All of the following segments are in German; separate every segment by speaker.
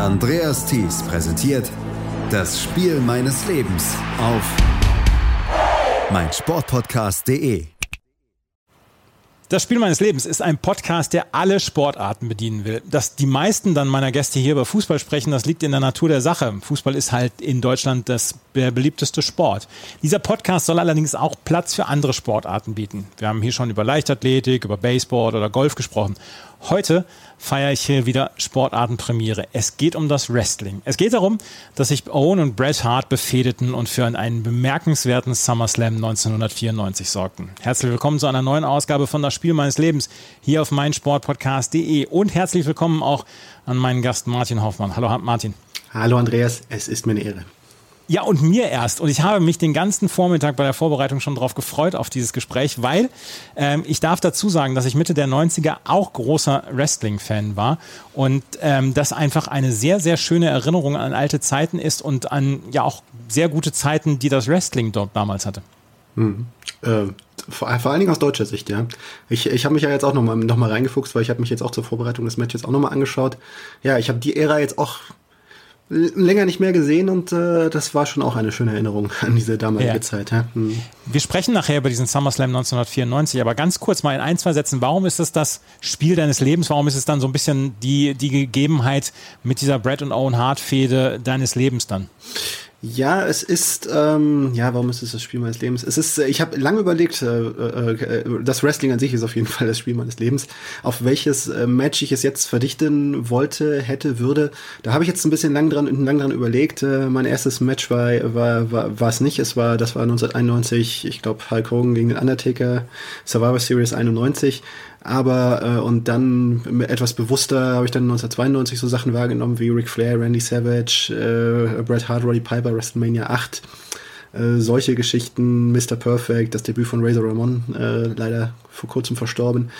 Speaker 1: Andreas Thies präsentiert das Spiel meines Lebens auf meinsportpodcast.de.
Speaker 2: Das Spiel meines Lebens ist ein Podcast, der alle Sportarten bedienen will. Dass die meisten dann meiner Gäste hier über Fußball sprechen, das liegt in der Natur der Sache. Fußball ist halt in Deutschland das, der beliebteste Sport. Dieser Podcast soll allerdings auch Platz für andere Sportarten bieten. Wir haben hier schon über Leichtathletik, über Baseball oder Golf gesprochen. Heute feiere ich hier wieder Sportartenpremiere. Es geht um das Wrestling. Es geht darum, dass sich Owen und Bret Hart befehdeten und für einen bemerkenswerten SummerSlam 1994 sorgten. Herzlich willkommen zu einer neuen Ausgabe von Das Spiel meines Lebens hier auf meinsportpodcast.de und herzlich willkommen auch an meinen Gast Martin Hoffmann. Hallo Martin.
Speaker 3: Hallo Andreas, es ist mir eine Ehre.
Speaker 2: Ja, und mir erst. Und ich habe mich den ganzen Vormittag bei der Vorbereitung schon darauf gefreut, auf dieses Gespräch, weil ähm, ich darf dazu sagen, dass ich Mitte der 90er auch großer Wrestling-Fan war und ähm, das einfach eine sehr, sehr schöne Erinnerung an alte Zeiten ist und an ja auch sehr gute Zeiten, die das Wrestling dort damals hatte.
Speaker 3: Hm. Äh, vor, vor allen Dingen aus deutscher Sicht, ja. Ich, ich habe mich ja jetzt auch nochmal noch mal reingefuchst, weil ich habe mich jetzt auch zur Vorbereitung des Matches auch nochmal angeschaut. Ja, ich habe die Ära jetzt auch länger nicht mehr gesehen und äh, das war schon auch eine schöne Erinnerung an diese damalige ja. Zeit. Ja? Hm.
Speaker 2: Wir sprechen nachher über diesen SummerSlam 1994, aber ganz kurz mal in ein, zwei Sätzen, warum ist es das Spiel deines Lebens? Warum ist es dann so ein bisschen die, die Gegebenheit mit dieser Brett und Owen Hart Fehde deines Lebens dann?
Speaker 3: Ja, es ist, ähm, ja, warum ist es das Spiel meines Lebens? Es ist, äh, ich habe lange überlegt, äh, äh, das Wrestling an sich ist auf jeden Fall das Spiel meines Lebens. Auf welches äh, Match ich es jetzt verdichten wollte, hätte, würde. Da habe ich jetzt ein bisschen lang dran, lang dran überlegt. Äh, mein erstes Match war, war, war, war es nicht. Es war, das war 1991, ich glaube, Hulk Hogan gegen den Undertaker, Survivor Series 91. Aber äh, und dann etwas bewusster habe ich dann 1992 so Sachen wahrgenommen wie Ric Flair, Randy Savage, äh, Bret Hart, Roddy Piper, WrestleMania 8. Äh, solche Geschichten, Mr. Perfect, das Debüt von Razor Ramon, äh, leider vor kurzem verstorben.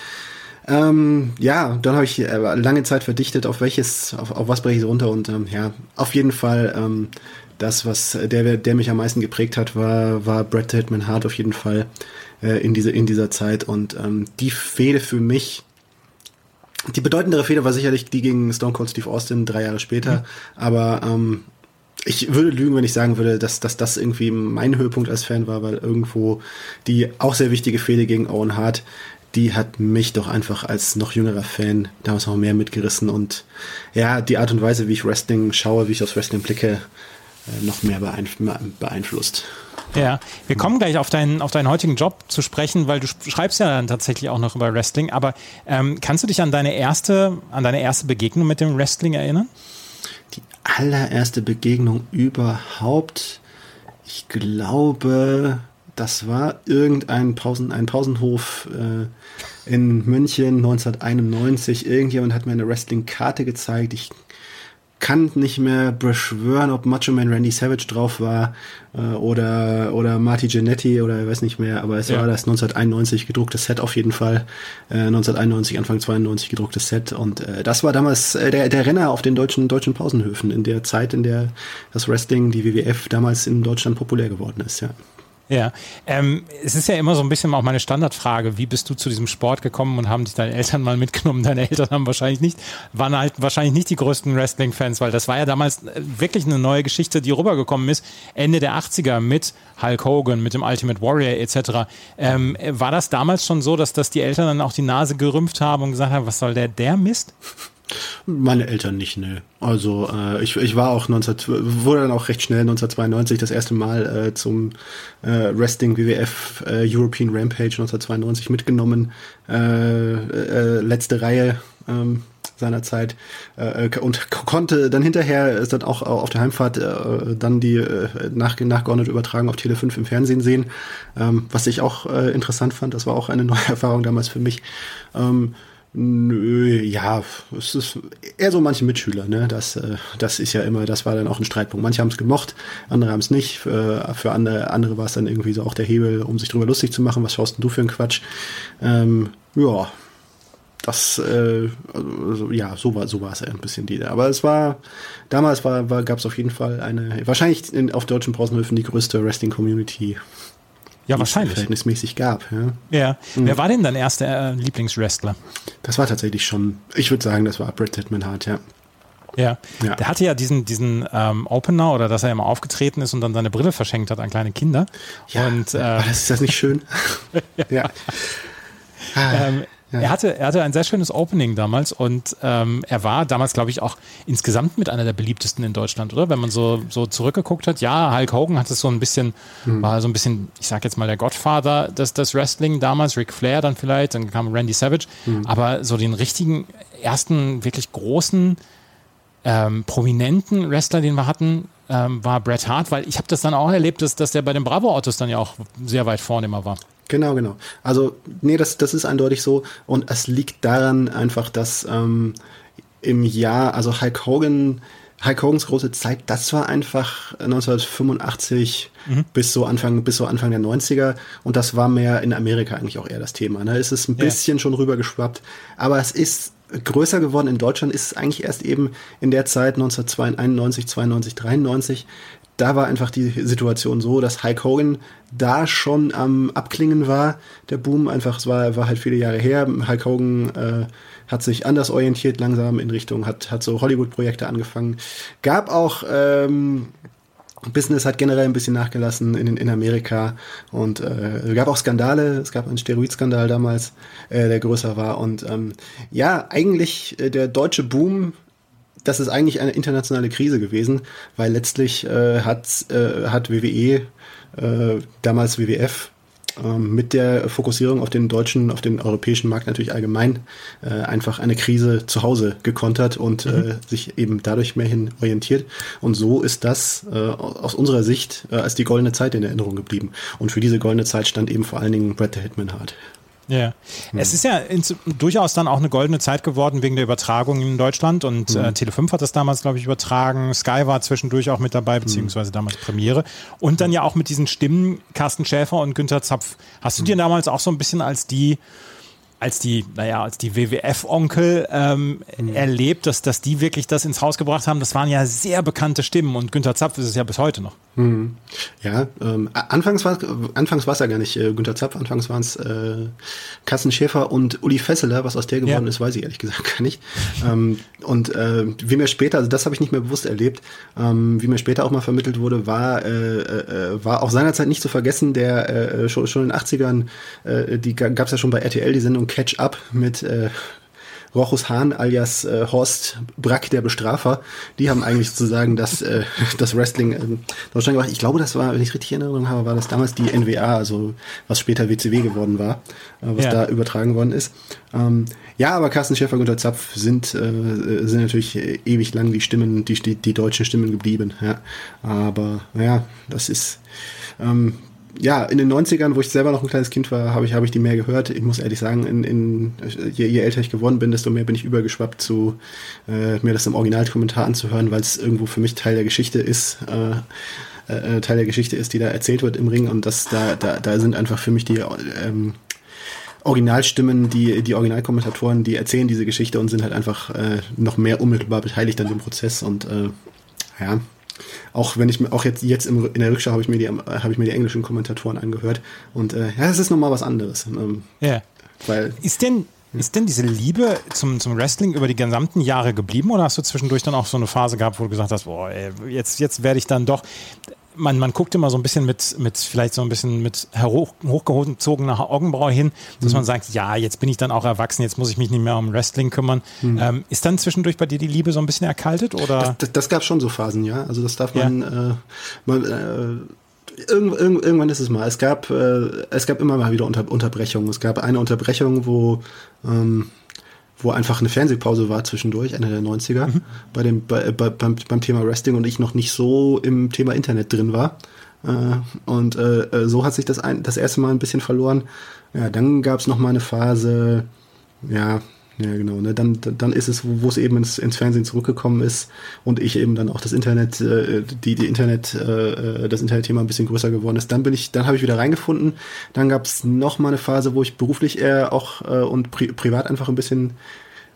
Speaker 3: Ähm, ja, dann habe ich äh, lange Zeit verdichtet, auf welches, auf, auf was breche ich runter und ähm, ja, auf jeden Fall ähm, das, was der, der mich am meisten geprägt hat, war, war Bret Hitman Hart auf jeden Fall äh, in, diese, in dieser Zeit. Und ähm, die Fehde für mich, die bedeutendere Fehde war sicherlich die gegen Stone Cold Steve Austin drei Jahre später. Mhm. Aber ähm, ich würde lügen, wenn ich sagen würde, dass, dass das irgendwie mein Höhepunkt als Fan war, weil irgendwo die auch sehr wichtige Fehde gegen Owen Hart, die hat mich doch einfach als noch jüngerer Fan damals noch mehr mitgerissen und ja, die Art und Weise, wie ich Wrestling schaue, wie ich aufs Wrestling blicke, äh, noch mehr beeinflusst.
Speaker 2: Ja, wir kommen gleich auf deinen, auf deinen heutigen Job zu sprechen, weil du schreibst ja dann tatsächlich auch noch über Wrestling. Aber ähm, kannst du dich an deine erste, an deine erste Begegnung mit dem Wrestling erinnern?
Speaker 3: Die allererste Begegnung überhaupt, ich glaube, das war irgendein Pausen, ein Pausenhof äh, in München 1991. Irgendjemand hat mir eine Wrestling-Karte gezeigt. Ich kann nicht mehr beschwören, ob Macho Man Randy Savage drauf war äh, oder oder Marty Jannetty oder ich weiß nicht mehr, aber es ja. war das 1991 gedruckte Set auf jeden Fall. Äh, 1991 Anfang 92 gedrucktes Set und äh, das war damals äh, der der Renner auf den deutschen deutschen Pausenhöfen in der Zeit, in der das Wrestling, die WWF damals in Deutschland populär geworden ist, ja.
Speaker 2: Ja, ähm, es ist ja immer so ein bisschen auch meine Standardfrage, wie bist du zu diesem Sport gekommen und haben dich deine Eltern mal mitgenommen? Deine Eltern haben wahrscheinlich nicht, waren halt wahrscheinlich nicht die größten Wrestling-Fans, weil das war ja damals äh, wirklich eine neue Geschichte, die rübergekommen ist, Ende der 80er mit Hulk Hogan, mit dem Ultimate Warrior etc. Ähm, war das damals schon so, dass, dass die Eltern dann auch die Nase gerümpft haben und gesagt haben, was soll der, der Mist?
Speaker 3: Meine Eltern nicht, ne. Also äh, ich, ich war auch 19, wurde dann auch recht schnell 1992 das erste Mal äh, zum äh, Wrestling WWF äh, European Rampage 1992 mitgenommen. Äh, äh, letzte Reihe ähm, seiner Zeit äh, und konnte dann hinterher ist dann auch auf der Heimfahrt äh, dann die äh, nach, nachgeordnet übertragen auf Tele 5 im Fernsehen sehen, ähm, was ich auch äh, interessant fand. Das war auch eine neue Erfahrung damals für mich. Ähm, Nö, ja, es ist eher so manche Mitschüler, ne? Das, äh, das ist ja immer, das war dann auch ein Streitpunkt. Manche haben es gemocht, andere haben es nicht. Für, für andere, andere war es dann irgendwie so auch der Hebel, um sich drüber lustig zu machen. Was schaust denn du für einen Quatsch? Ähm, ja, das, äh, also, ja, so war, so war es ein bisschen die. Aber es war, damals war, war gab es auf jeden Fall eine, wahrscheinlich in, auf deutschen Pausenhöfen die größte Wrestling-Community
Speaker 2: ja, wahrscheinlich.
Speaker 3: verhältnismäßig gab. Ja.
Speaker 2: ja. Mhm. Wer war denn dein erster äh, Lieblingswrestler?
Speaker 3: Das war tatsächlich schon, ich würde sagen, das war Bret Hitman Hart, ja.
Speaker 2: Ja. ja. Der hatte ja diesen, diesen ähm, Opener oder dass er immer aufgetreten ist und dann seine Brille verschenkt hat an kleine Kinder.
Speaker 3: Ja, und, äh, das ist das nicht schön? ja. ja.
Speaker 2: Ähm, ja. Er, hatte, er hatte ein sehr schönes Opening damals und ähm, er war damals, glaube ich, auch insgesamt mit einer der beliebtesten in Deutschland, oder? Wenn man so, so zurückgeguckt hat, ja, Hulk Hogan hat es so ein bisschen, mhm. war so ein bisschen, ich sag jetzt mal, der Gottvater des, des Wrestling damals, Ric Flair dann vielleicht, dann kam Randy Savage, mhm. aber so den richtigen, ersten, wirklich großen, ähm, prominenten Wrestler, den wir hatten, ähm, war Bret Hart, weil ich habe das dann auch erlebt, dass, dass der bei den Bravo-Autos dann ja auch sehr weit vorne immer war.
Speaker 3: Genau, genau. Also, nee, das, das ist eindeutig so. Und es liegt daran einfach, dass ähm, im Jahr, also Hulk Hogan, Hulk Hogans große Zeit, das war einfach 1985 mhm. bis so Anfang, bis so Anfang der 90er. Und das war mehr in Amerika eigentlich auch eher das Thema. Ne? Es ist ein bisschen ja. schon rübergeschwappt. Aber es ist größer geworden in Deutschland ist es eigentlich erst eben in der Zeit 1991, 92, 93, da war einfach die Situation so, dass Hulk Hogan da schon am Abklingen war, der Boom. Einfach, es war, war halt viele Jahre her. Hulk Hogan äh, hat sich anders orientiert, langsam in Richtung, hat, hat so Hollywood-Projekte angefangen. Gab auch ähm, Business hat generell ein bisschen nachgelassen in, in Amerika und äh, gab auch Skandale. Es gab einen Steroidskandal damals, äh, der größer war. Und ähm, ja, eigentlich äh, der deutsche Boom das ist eigentlich eine internationale Krise gewesen, weil letztlich äh, hat, äh, hat WWE, äh, damals WWF, ähm, mit der Fokussierung auf den deutschen, auf den europäischen Markt natürlich allgemein äh, einfach eine Krise zu Hause gekontert und äh, mhm. äh, sich eben dadurch mehr hin orientiert. Und so ist das äh, aus unserer Sicht äh, als die goldene Zeit in Erinnerung geblieben. Und für diese goldene Zeit stand eben vor allen Dingen Bret the Hitman Hart.
Speaker 2: Ja, hm. es ist ja durchaus dann auch eine goldene Zeit geworden wegen der Übertragung in Deutschland und hm. äh, Tele5 hat das damals, glaube ich, übertragen. Sky war zwischendurch auch mit dabei, hm. beziehungsweise damals Premiere. Und dann ja auch mit diesen Stimmen Carsten Schäfer und Günther Zapf. Hast du dir damals auch so ein bisschen als die als die, naja, als die WWF-Onkel ähm, mhm. erlebt, dass, dass die wirklich das ins Haus gebracht haben. Das waren ja sehr bekannte Stimmen und Günther Zapf ist es ja bis heute noch.
Speaker 3: Mhm. Ja, ähm, anfangs war anfangs war es ja gar nicht äh, Günther Zapf, anfangs waren es äh, Carsten Schäfer und Uli Fesseler, was aus der geworden ja. ist, weiß ich ehrlich gesagt gar nicht. ähm, und äh, wie mir später, also das habe ich nicht mehr bewusst erlebt, ähm, wie mir später auch mal vermittelt wurde, war, äh, äh, war auch seinerzeit nicht zu vergessen, der äh, schon, schon in den 80ern, äh, die gab es ja schon bei RTL, die Sendung Catch Up mit äh, Rochus Hahn alias äh, Horst Brack, der Bestrafer, die haben eigentlich sozusagen das, äh, das Wrestling in Deutschland gemacht. Ich glaube, das war, wenn ich richtig in Erinnerung habe, war das damals die NWA, also was später WCW geworden war, äh, was ja. da übertragen worden ist. Ähm, ja, aber Carsten Schäfer und Zapf sind, äh, sind natürlich ewig lang die Stimmen, die, die, die deutschen Stimmen geblieben. Ja. Aber ja, das ist ähm, ja, in den 90ern, wo ich selber noch ein kleines Kind war, habe ich, hab ich die mehr gehört. Ich muss ehrlich sagen, in, in, je, je älter ich geworden bin, desto mehr bin ich übergeschwappt zu äh, mir das im Originalkommentar anzuhören, weil es irgendwo für mich Teil der Geschichte ist. Äh, äh, Teil der Geschichte ist, die da erzählt wird im Ring und das da, da, da sind einfach für mich die ähm, Originalstimmen, die, die Originalkommentatoren, die erzählen diese Geschichte und sind halt einfach äh, noch mehr unmittelbar beteiligt an dem Prozess und äh, ja, auch wenn ich auch jetzt, jetzt in der Rückschau habe ich mir die, habe ich mir die englischen Kommentatoren angehört. Und äh, ja, es ist nochmal was anderes. Ähm,
Speaker 2: ja. Weil, ist denn, ist denn diese Liebe zum, zum Wrestling über die gesamten Jahre geblieben oder hast du zwischendurch dann auch so eine Phase gehabt, wo du gesagt hast, boah, ey, jetzt, jetzt werde ich dann doch man, man guckt immer so ein bisschen mit, mit vielleicht so ein bisschen mit hoch, hochgezogener Augenbraue hin, dass mhm. man sagt, ja, jetzt bin ich dann auch erwachsen, jetzt muss ich mich nicht mehr um Wrestling kümmern. Mhm. Ähm, ist dann zwischendurch bei dir die Liebe so ein bisschen erkaltet? Oder?
Speaker 3: Das, das, das gab schon so Phasen, ja. Also das darf man, ja. äh, man äh, irgend, irgend, irgendwann ist es mal. Es gab, äh, es gab immer mal wieder Unter Unterbrechungen. Es gab eine Unterbrechung, wo ähm, wo einfach eine Fernsehpause war zwischendurch, Ende der 90er, mhm. bei dem, bei, bei, beim, beim Thema Wrestling und ich noch nicht so im Thema Internet drin war. Äh, und äh, äh, so hat sich das ein, das erste Mal ein bisschen verloren. Ja, dann gab es noch mal eine Phase, ja, Ja, genau. Ne? Dann, dann ist es, wo es eben ins, ins Fernsehen zurückgekommen ist und ich eben dann auch das Internet, äh, die, die Internet, äh, das Internetthema ein bisschen größer geworden ist. Dann bin ich, dann habe ich wieder reingefunden. Dann gab es noch mal eine Phase, wo ich beruflich eher auch äh, und pri privat einfach ein bisschen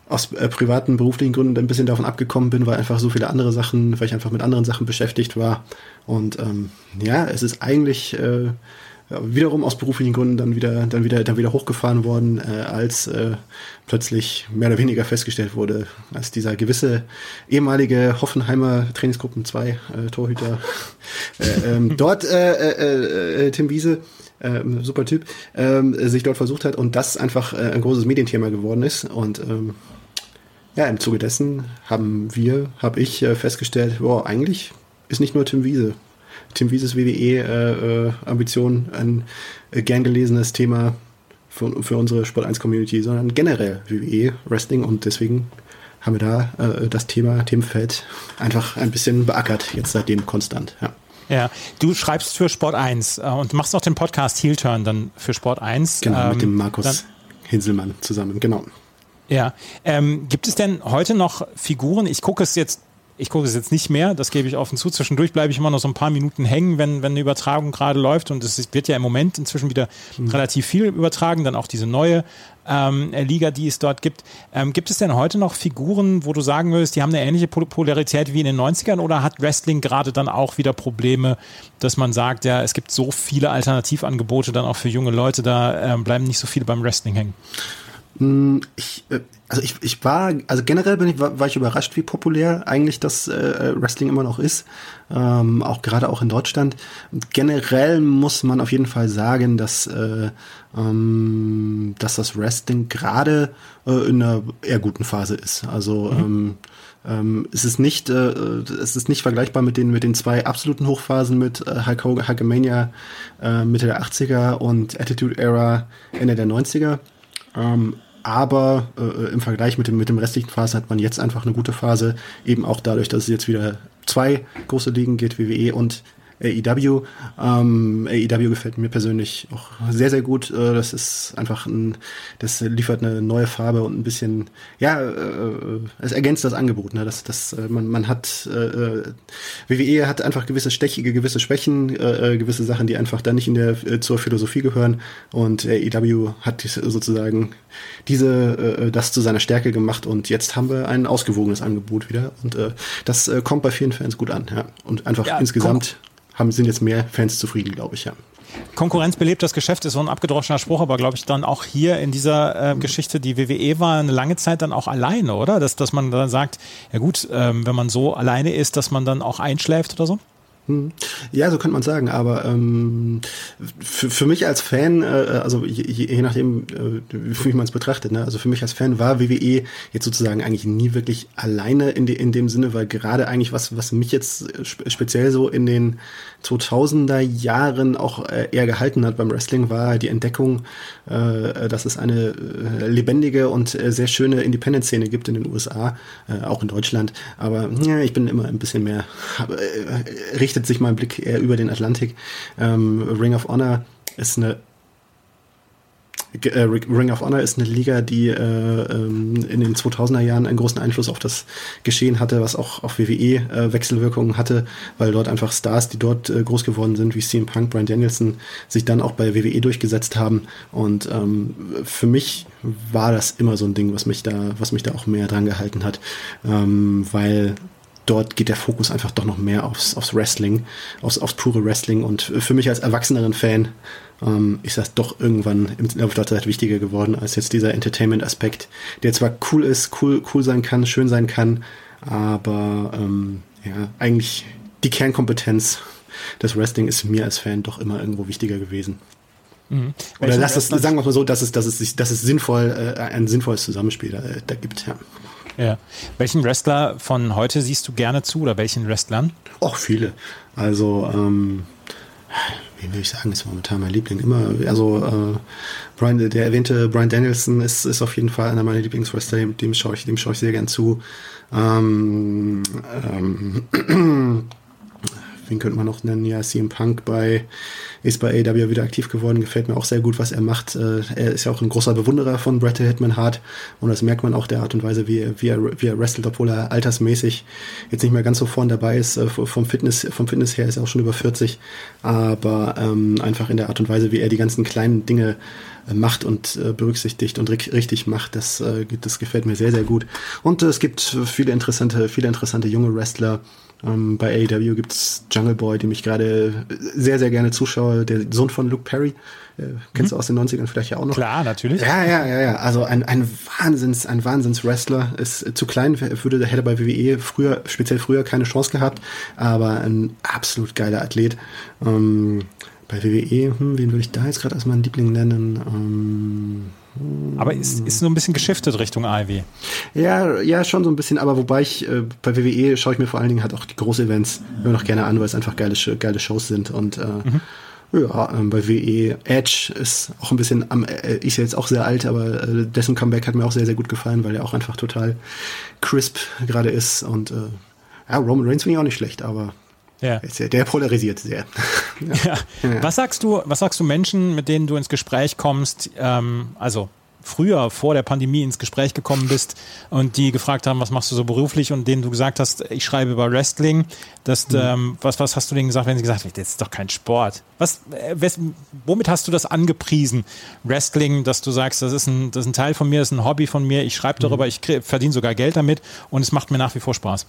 Speaker 3: aus äh, privaten, beruflichen Gründen ein bisschen davon abgekommen bin, weil einfach so viele andere Sachen, weil ich einfach mit anderen Sachen beschäftigt war. Und ähm, ja, es ist eigentlich äh, wiederum aus beruflichen Gründen dann wieder, dann wieder, dann wieder hochgefahren worden, äh, als äh, plötzlich mehr oder weniger festgestellt wurde, als dieser gewisse ehemalige Hoffenheimer Trainingsgruppen 2 äh, Torhüter äh, ähm, dort äh, äh, Tim Wiese ähm, super Typ, ähm, sich dort versucht hat und das einfach äh, ein großes Medienthema geworden ist. Und ähm, ja, im Zuge dessen haben wir, habe ich äh, festgestellt, boah, eigentlich ist nicht nur Tim Wiese. Tim Wieses WWE-Ambition äh, äh, ein äh, gern gelesenes Thema für, für unsere Sport 1 Community, sondern generell WWE Wrestling und deswegen haben wir da äh, das Thema Themenfeld einfach ein bisschen beackert, jetzt seitdem konstant. Ja.
Speaker 2: Ja, du schreibst für Sport 1 äh, und machst auch den Podcast Heel Turn dann für Sport 1.
Speaker 3: Genau, ähm, mit dem Markus dann, Hinselmann zusammen, genau.
Speaker 2: Ja, ähm, gibt es denn heute noch Figuren? Ich gucke es jetzt ich gucke es jetzt nicht mehr, das gebe ich offen zu. Zwischendurch bleibe ich immer noch so ein paar Minuten hängen, wenn, wenn eine Übertragung gerade läuft. Und es wird ja im Moment inzwischen wieder mhm. relativ viel übertragen, dann auch diese neue ähm, Liga, die es dort gibt. Ähm, gibt es denn heute noch Figuren, wo du sagen würdest, die haben eine ähnliche Popularität wie in den 90ern oder hat Wrestling gerade dann auch wieder Probleme, dass man sagt, ja, es gibt so viele Alternativangebote dann auch für junge Leute, da äh, bleiben nicht so viele beim Wrestling hängen?
Speaker 3: Hm, ich, äh, also ich, ich war, also generell bin ich, war, war ich überrascht, wie populär eigentlich das äh, Wrestling immer noch ist. Ähm, auch gerade auch in Deutschland. Generell muss man auf jeden Fall sagen, dass, äh, ähm, dass das Wrestling gerade äh, in einer eher guten Phase ist. Also mhm. ähm, ähm, es ist nicht, äh, es ist nicht vergleichbar mit den mit den zwei absoluten Hochphasen mit äh, Hulk Hogan, Hulkamania äh, Mitte der 80er und Attitude Era Ende der 90er. Ähm, aber äh, im Vergleich mit dem, mit dem restlichen Phase hat man jetzt einfach eine gute Phase, eben auch dadurch, dass es jetzt wieder zwei große Ligen geht, WWE und AEW. Ähm, AEW gefällt mir persönlich auch sehr, sehr gut. Äh, das ist einfach ein, das liefert eine neue Farbe und ein bisschen, ja, äh, es ergänzt das Angebot. Ne? Das, das, äh, man, man hat, äh, äh WWE hat einfach gewisse stechige, gewisse Schwächen, äh, äh, gewisse Sachen, die einfach da nicht in der, äh, zur Philosophie gehören. Und AEW hat sozusagen diese, äh, das zu seiner Stärke gemacht und jetzt haben wir ein ausgewogenes Angebot wieder. Und äh, das äh, kommt bei vielen Fans gut an, ja. Und einfach ja, insgesamt haben, sind jetzt mehr Fans zufrieden, glaube ich, ja.
Speaker 2: Konkurrenz belebt das Geschäft ist so ein abgedroschener Spruch, aber glaube ich dann auch hier in dieser äh, Geschichte, die WWE war eine lange Zeit dann auch alleine, oder? Dass, dass man dann sagt, ja gut, ähm, wenn man so alleine ist, dass man dann auch einschläft oder so?
Speaker 3: Hm. Ja, so könnte man sagen, aber ähm, für, für mich als Fan, äh, also je, je nachdem, äh, wie man es betrachtet, ne? also für mich als Fan war WWE jetzt sozusagen eigentlich nie wirklich alleine in, de, in dem Sinne, weil gerade eigentlich was, was mich jetzt speziell so in den 2000er Jahren auch äh, eher gehalten hat beim Wrestling, war die Entdeckung, äh, dass es eine äh, lebendige und sehr schöne Independent-Szene gibt in den USA, auch in Deutschland. Aber ja, ich bin immer ein bisschen mehr, richtet sich mein Blick eher über den Atlantik. Ähm, Ring of Honor ist eine Ring of Honor ist eine Liga, die äh, ähm, in den 2000er Jahren einen großen Einfluss auf das Geschehen hatte, was auch auf WWE äh, Wechselwirkungen hatte, weil dort einfach Stars, die dort äh, groß geworden sind, wie CM Punk, Brian Danielson, sich dann auch bei WWE durchgesetzt haben. Und ähm, für mich war das immer so ein Ding, was mich da, was mich da auch mehr dran gehalten hat, ähm, weil dort geht der Fokus einfach doch noch mehr aufs, aufs Wrestling, aufs, aufs pure Wrestling. Und für mich als erwachseneren Fan ähm, ist das doch irgendwann im Laufe der Zeit wichtiger geworden als jetzt dieser Entertainment-Aspekt, der zwar cool ist, cool, cool sein kann, schön sein kann, aber ähm, ja, eigentlich die Kernkompetenz des Wrestling ist mir als Fan doch immer irgendwo wichtiger gewesen. Mhm. Oder lass es, sagen wir mal so, dass es, dass es, dass es sinnvoll, äh, ein sinnvolles Zusammenspiel da, da gibt, ja.
Speaker 2: Ja. Welchen Wrestler von heute siehst du gerne zu oder welchen Wrestlern?
Speaker 3: Auch viele. Also, ähm, wie will ich sagen, ist momentan mein Liebling. Immer, also äh, Brian, der erwähnte Brian Danielson ist, ist auf jeden Fall einer meiner Lieblingswrestler, dem, dem schaue ich, dem schaue ich sehr gern zu. Ähm, ähm, wen könnte man noch nennen? Ja, CM Punk bei, ist bei AW wieder aktiv geworden, gefällt mir auch sehr gut, was er macht. Äh, er ist ja auch ein großer Bewunderer von Bret Hitman Hart und das merkt man auch der Art und Weise, wie, wie, er, wie er wrestelt, obwohl er altersmäßig jetzt nicht mehr ganz so vorn dabei ist. Äh, vom Fitness, vom Fitness her ist er auch schon über 40, aber ähm, einfach in der Art und Weise, wie er die ganzen kleinen Dinge äh, macht und äh, berücksichtigt und richtig macht, das, äh, das gefällt mir sehr, sehr gut. Und äh, es gibt viele interessante, viele interessante junge Wrestler. Ähm, bei AEW gibt's Jungle Boy, dem ich gerade sehr, sehr gerne zuschaue, der Sohn von Luke Perry. Äh, kennst mhm. du aus den 90ern vielleicht ja auch noch?
Speaker 2: Klar, natürlich.
Speaker 3: Ja, ja, ja, ja. Also ein, ein Wahnsinns, ein Wahnsinns-Wrestler. Ist zu klein, würde, hätte bei WWE früher, speziell früher keine Chance gehabt, aber ein absolut geiler Athlet. Ähm, bei WWE, hm, wen würde ich da jetzt gerade als meinen Liebling nennen?
Speaker 2: Ähm, aber ist, ist so ein bisschen geschiftet Richtung AEW.
Speaker 3: Ja, ja, schon so ein bisschen, aber wobei ich äh, bei WWE schaue ich mir vor allen Dingen halt auch die Groß-Events immer noch gerne an, weil es einfach geile, geile Shows sind und äh, mhm. Ja, ähm, bei WE Edge ist auch ein bisschen am, äh, ist jetzt auch sehr alt, aber äh, dessen Comeback hat mir auch sehr, sehr gut gefallen, weil er auch einfach total crisp gerade ist und äh, ja, Roman Reigns finde ich auch nicht schlecht, aber ja. Der polarisiert sehr.
Speaker 2: ja. Ja. Was sagst du, was sagst du Menschen, mit denen du ins Gespräch kommst, ähm, also früher vor der Pandemie ins Gespräch gekommen bist und die gefragt haben, was machst du so beruflich und denen du gesagt hast, ich schreibe über Wrestling, das, mhm. ähm, was, was hast du denen gesagt, wenn sie gesagt haben, das ist doch kein Sport? Was, äh, wes, womit hast du das angepriesen, Wrestling, dass du sagst, das ist ein, das ist ein Teil von mir, das ist ein Hobby von mir, ich schreibe mhm. darüber, ich verdiene sogar Geld damit und es macht mir nach wie vor Spaß?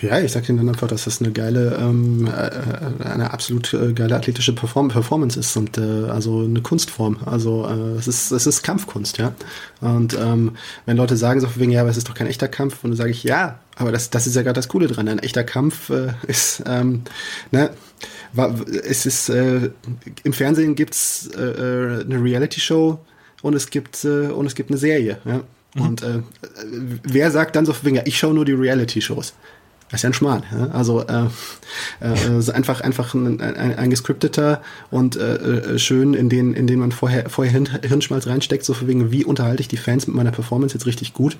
Speaker 3: Ja, ich sag Ihnen dann einfach, dass das eine geile, ähm, äh, eine absolut äh, geile athletische Perform Performance ist und äh, also eine Kunstform. Also äh, es ist es ist Kampfkunst, ja. Und ähm, wenn Leute sagen so wegen ja, aber es ist doch kein echter Kampf, und dann sage ich ja, aber das das ist ja gerade das Coole dran. Ein echter Kampf äh, ist ähm, ne war, es ist äh, im Fernsehen gibt's äh, äh, eine Reality Show und es gibt äh, und es gibt eine Serie, ja. Mhm. Und äh, wer sagt dann so wegen ja, ich schaue nur die Reality Shows? Das ist ja ein Schmarrn. Ja? Also äh, äh, einfach einfach ein, ein, ein gescripteter und äh, äh, schön, in den in den man vorher vorher Hirnschmalz reinsteckt, so wegen wie unterhalte ich die Fans mit meiner Performance jetzt richtig gut.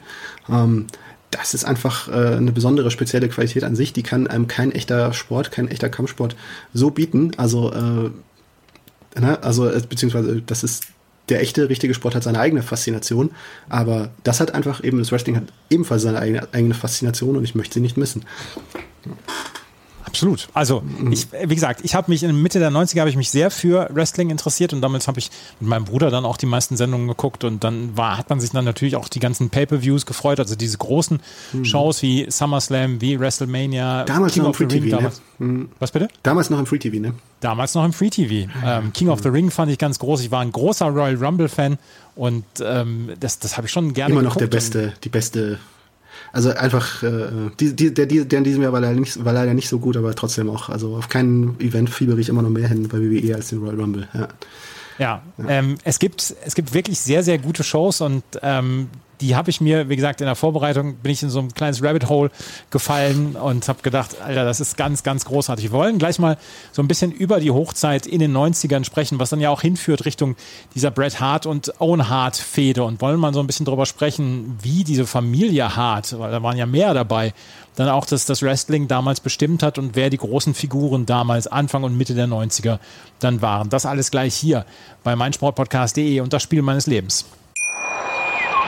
Speaker 3: Ähm, das ist einfach äh, eine besondere spezielle Qualität an sich. Die kann einem kein echter Sport, kein echter Kampfsport so bieten. Also äh, ne? also äh, beziehungsweise das ist der echte, richtige Sport hat seine eigene Faszination, aber das hat einfach eben, das Wrestling hat ebenfalls seine eigene, eigene Faszination und ich möchte sie nicht missen.
Speaker 2: Absolut. Also ich, wie gesagt, ich habe mich in Mitte der 90er habe ich mich sehr für Wrestling interessiert und damals habe ich mit meinem Bruder dann auch die meisten Sendungen geguckt und dann war, hat man sich dann natürlich auch die ganzen Pay-per-Views gefreut, also diese großen mhm. Shows wie SummerSlam, wie WrestleMania,
Speaker 3: damals King noch im Free TV, damals,
Speaker 2: ne? Was bitte?
Speaker 3: Damals noch im Free TV, ne?
Speaker 2: Damals noch im Free TV. Ähm, King of the Ring fand ich ganz groß. Ich war ein großer Royal Rumble Fan und ähm, das, das habe ich schon gerne
Speaker 3: Immer noch der beste, die beste also einfach, äh, die, die, der, der in diesem Jahr war leider, nicht, war leider nicht so gut, aber trotzdem auch. Also auf keinem Event fiebere ich immer noch mehr hin bei WWE als den Royal Rumble. Ja.
Speaker 2: Ja, ja. Ähm, es, gibt, es gibt wirklich sehr, sehr gute Shows und ähm, die habe ich mir, wie gesagt, in der Vorbereitung bin ich in so ein kleines Rabbit Hole gefallen und habe gedacht, Alter, das ist ganz, ganz großartig. Wir wollen gleich mal so ein bisschen über die Hochzeit in den 90ern sprechen, was dann ja auch hinführt Richtung dieser Bret Hart und Owen Hart Fehde und wollen mal so ein bisschen darüber sprechen, wie diese Familie Hart, weil da waren ja mehr dabei, dann auch das, das Wrestling damals bestimmt hat und wer die großen Figuren damals Anfang und Mitte der 90er dann waren. Das alles gleich hier bei meinsportpodcast.de und das Spiel meines Lebens.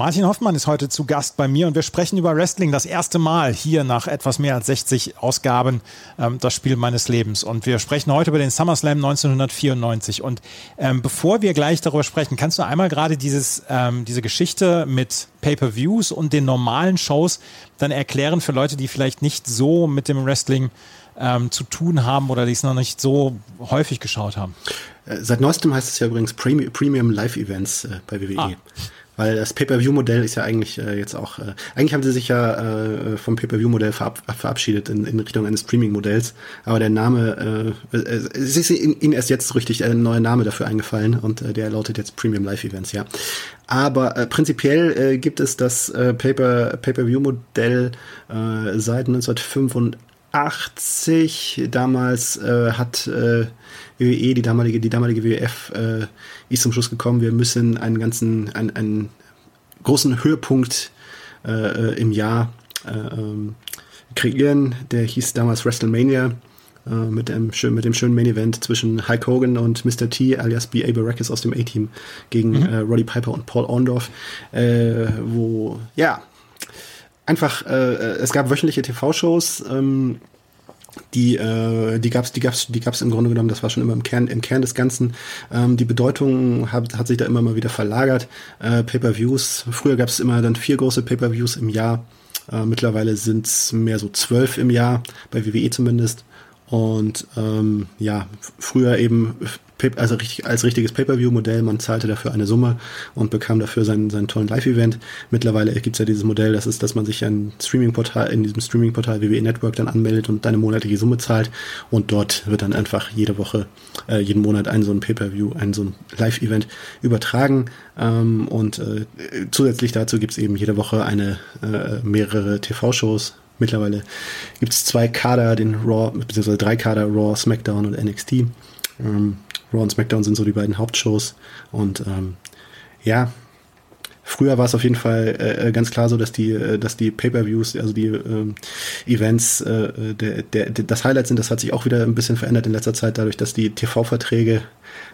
Speaker 2: Martin Hoffmann ist heute zu Gast bei mir und wir sprechen über Wrestling das erste Mal hier nach etwas mehr als 60 Ausgaben, ähm, das Spiel meines Lebens. Und wir sprechen heute über den SummerSlam 1994. Und ähm, bevor wir gleich darüber sprechen, kannst du einmal gerade dieses, ähm, diese Geschichte mit Pay-per-Views und den normalen Shows dann erklären für Leute, die vielleicht nicht so mit dem Wrestling ähm, zu tun haben oder die es noch nicht so häufig geschaut haben?
Speaker 3: Äh, seit neuestem heißt es ja übrigens Premium Live Events äh, bei WWE. Ah weil das Pay-per-View-Modell ist ja eigentlich äh, jetzt auch, äh, eigentlich haben sie sich ja äh, vom Pay-per-View-Modell verab verabschiedet in, in Richtung eines Streaming-Modells, aber der Name, äh, es ist ihnen erst jetzt richtig ein neuer Name dafür eingefallen und äh, der lautet jetzt Premium Live Events, ja. Aber äh, prinzipiell äh, gibt es das äh, Pay-per-View-Modell äh, seit 1985. Damals äh, hat äh, WWE, die damalige, die damalige WWF, äh, ist zum Schluss gekommen, wir müssen einen ganzen, einen, einen großen Höhepunkt äh, im Jahr äh, ähm, kreieren. Der hieß damals WrestleMania äh, mit, dem, mit dem schönen Main Event zwischen Hulk Hogan und Mr. T alias B.A. Baracus aus dem A-Team gegen mhm. äh, Roddy Piper und Paul Orndorff, äh, wo, ja, einfach, es gab wöchentliche TV-Shows, ähm, die äh, die gab's die gab's die gab's im Grunde genommen das war schon immer im Kern im Kern des Ganzen. Ähm, die Bedeutung hat, hat sich da immer mal wieder verlagert. Äh, Pay-per-Views früher gab's immer dann vier große Pay-per-Views im Jahr. Äh, mittlerweile sind's mehr so zwölf im Jahr bei WWE zumindest. Und ähm, ja, früher eben also richtig, als richtiges Pay-Per-View-Modell, man zahlte dafür eine Summe und bekam dafür seinen, seinen tollen Live-Event. Mittlerweile gibt es ja dieses Modell, das ist, dass man sich ein Streaming-Portal, in diesem Streaming-Portal WWE Network dann anmeldet und eine monatliche Summe zahlt und dort wird dann einfach jede Woche, äh, jeden Monat ein so ein Pay-Per-View, ein so ein Live-Event übertragen ähm, und äh, zusätzlich dazu gibt es eben jede Woche eine äh, mehrere TV-Shows, Mittlerweile gibt es zwei Kader, den Raw, beziehungsweise drei Kader, Raw, SmackDown und NXT. Ähm, Raw und SmackDown sind so die beiden Hauptshows. Und ähm, ja, früher war es auf jeden Fall äh, äh ganz klar so, dass die, äh, dass die Pay-per-Views, also die ähm, Events, äh, der, der, der, das Highlight sind. Das hat sich auch wieder ein bisschen verändert in letzter Zeit, dadurch, dass die TV-Verträge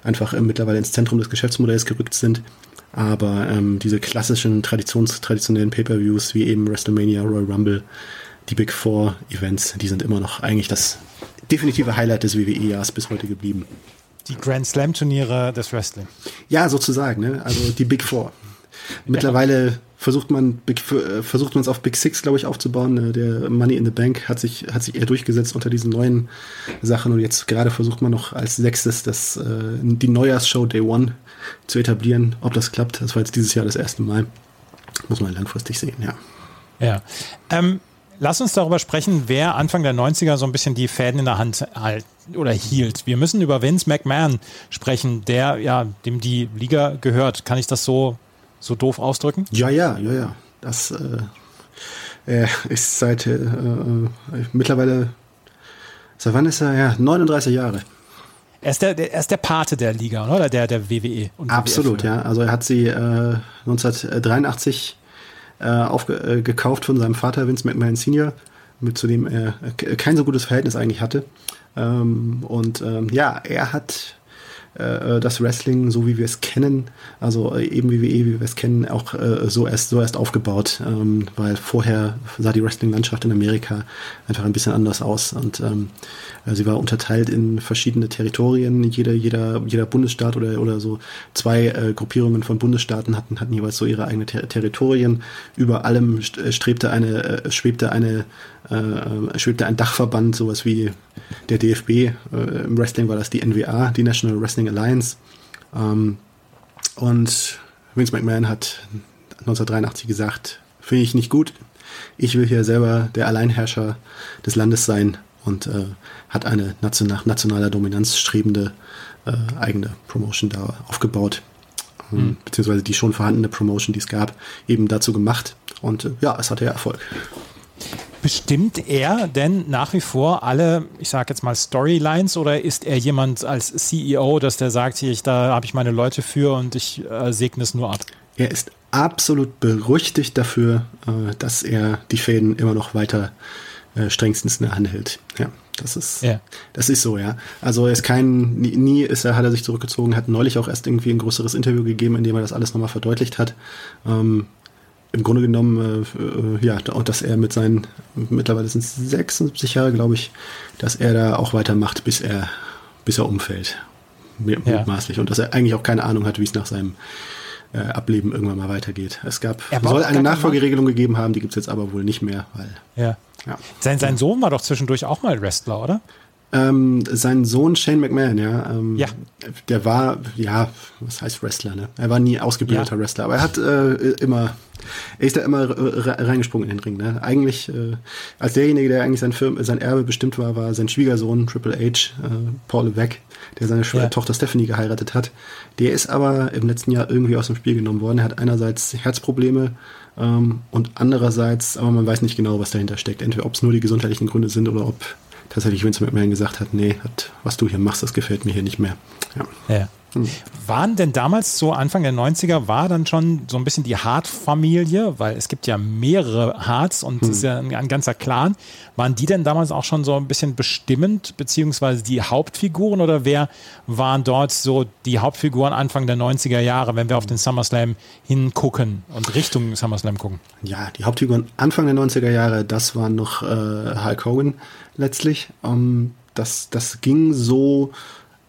Speaker 3: einfach äh, mittlerweile ins Zentrum des Geschäftsmodells gerückt sind. Aber ähm, diese klassischen Traditions, traditionellen Pay-per-Views wie eben WrestleMania, Royal Rumble, die Big Four Events, die sind immer noch eigentlich das definitive Highlight des WWE-Jahres bis heute geblieben.
Speaker 2: Die Grand Slam Turniere des Wrestling.
Speaker 3: Ja, sozusagen, ne? Also die Big Four. Mittlerweile ja. versucht man äh, versucht man es auf Big Six, glaube ich, aufzubauen. Ne? Der Money in the Bank hat sich hat sich eher durchgesetzt unter diesen neuen Sachen und jetzt gerade versucht man noch als sechstes das äh, die Neujahrsshow Day One zu etablieren. Ob das klappt, das war jetzt dieses Jahr das erste Mal. Muss man langfristig sehen, ja.
Speaker 2: Ja. Ähm, Lass uns darüber sprechen, wer Anfang der 90er so ein bisschen die Fäden in der Hand halt oder hielt. Wir müssen über Vince McMahon sprechen, der ja dem die Liga gehört. Kann ich das so so doof ausdrücken?
Speaker 3: Ja, ja, ja, ja. Das äh, ist seit äh, äh, mittlerweile seit wann ist er? Ja, 39 Jahre.
Speaker 2: Er ist der, er ist der Pate der Liga, oder? Der, der WWE.
Speaker 3: Und Absolut, WWF. ja. Also er hat sie äh, 1983 äh, aufgekauft äh, von seinem Vater Vince McMahon Senior, mit zu dem er kein so gutes Verhältnis eigentlich hatte. Ähm, und ähm, ja, er hat äh, das Wrestling, so wie wir es kennen, also äh, eben wie wir, wie wir es kennen, auch äh, so erst so erst aufgebaut, ähm, weil vorher sah die Wrestling-Landschaft in Amerika einfach ein bisschen anders aus und ähm, äh, sie war unterteilt in verschiedene Territorien. Jeder, jeder, jeder Bundesstaat oder, oder so zwei äh, Gruppierungen von Bundesstaaten hatten, hatten jeweils so ihre eigenen Ter Territorien. Über allem äh, strebte eine, äh, schwebte eine, äh, schwebte ein Dachverband, sowas wie der DFB. Äh, Im Wrestling war das die NWA, die National Wrestling Alliance. Ähm, und Vince McMahon hat 1983 gesagt, finde ich nicht gut. Ich will hier selber der Alleinherrscher des Landes sein und äh, hat eine nach nationaler Dominanz strebende äh, eigene Promotion da aufgebaut. Ähm, hm. Beziehungsweise die schon vorhandene Promotion, die es gab, eben dazu gemacht. Und äh, ja, es hatte ja Erfolg.
Speaker 2: Bestimmt er denn nach wie vor alle, ich sage jetzt mal Storylines oder ist er jemand als CEO, dass der sagt, hier, ich, da habe ich meine Leute für und ich äh, segne es nur ab?
Speaker 3: Er ist absolut berüchtigt dafür, äh, dass er die Fäden immer noch weiter äh, strengstens in der Hand hält. Ja, das ist, ja. das ist so, ja. Also er ist kein, nie, nie ist er, hat er sich zurückgezogen, hat neulich auch erst irgendwie ein größeres Interview gegeben, in dem er das alles nochmal verdeutlicht hat. Ähm, Im Grunde genommen, äh, äh, ja, dass er mit seinen, mittlerweile sind es 76 Jahre, glaube ich, dass er da auch weitermacht, bis er, bis er umfällt. Mutmaßlich. Ja. Und dass er eigentlich auch keine Ahnung hat, wie es nach seinem äh, Ableben irgendwann mal weitergeht. Es gab, soll eine Nachfolgeregelung gegeben haben, die gibt es jetzt aber wohl nicht mehr, weil
Speaker 2: ja. Ja. Sein, sein Sohn war doch zwischendurch auch mal Wrestler, oder?
Speaker 3: Ähm, sein Sohn Shane McMahon, ja, ähm,
Speaker 2: ja,
Speaker 3: der war, ja, was heißt Wrestler, ne? Er war nie ausgebildeter ja. Wrestler, aber er hat äh, immer, er ist da immer reingesprungen in den Ring, ne? Eigentlich, äh, als derjenige, der eigentlich sein, Firm, sein Erbe bestimmt war, war sein Schwiegersohn Triple H, äh, Paul Levesque, der seine ja. Tochter Stephanie geheiratet hat. Der ist aber im letzten Jahr irgendwie aus dem Spiel genommen worden. Er hat einerseits Herzprobleme ähm, und andererseits, aber man weiß nicht genau, was dahinter steckt. Entweder ob es nur die gesundheitlichen Gründe sind oder ob tatsächlich Vince McMahon gesagt hat, nee, hat, was du hier machst, das gefällt mir hier nicht mehr.
Speaker 2: Ja. ja. Hm. Waren denn damals so Anfang der 90er, war dann schon so ein bisschen die Hart-Familie, weil es gibt ja mehrere Harts und es ist ja ein, ein, ganzer Clan. Waren die denn damals auch schon so ein bisschen bestimmend, beziehungsweise die Hauptfiguren oder wer waren dort so die Hauptfiguren Anfang der 90er Jahre, wenn wir auf den SummerSlam hingucken und Richtung SummerSlam gucken?
Speaker 3: Ja, die Hauptfiguren Anfang der 90er Jahre, das waren noch äh, Hulk Hogan letztlich. Um, das, das ging so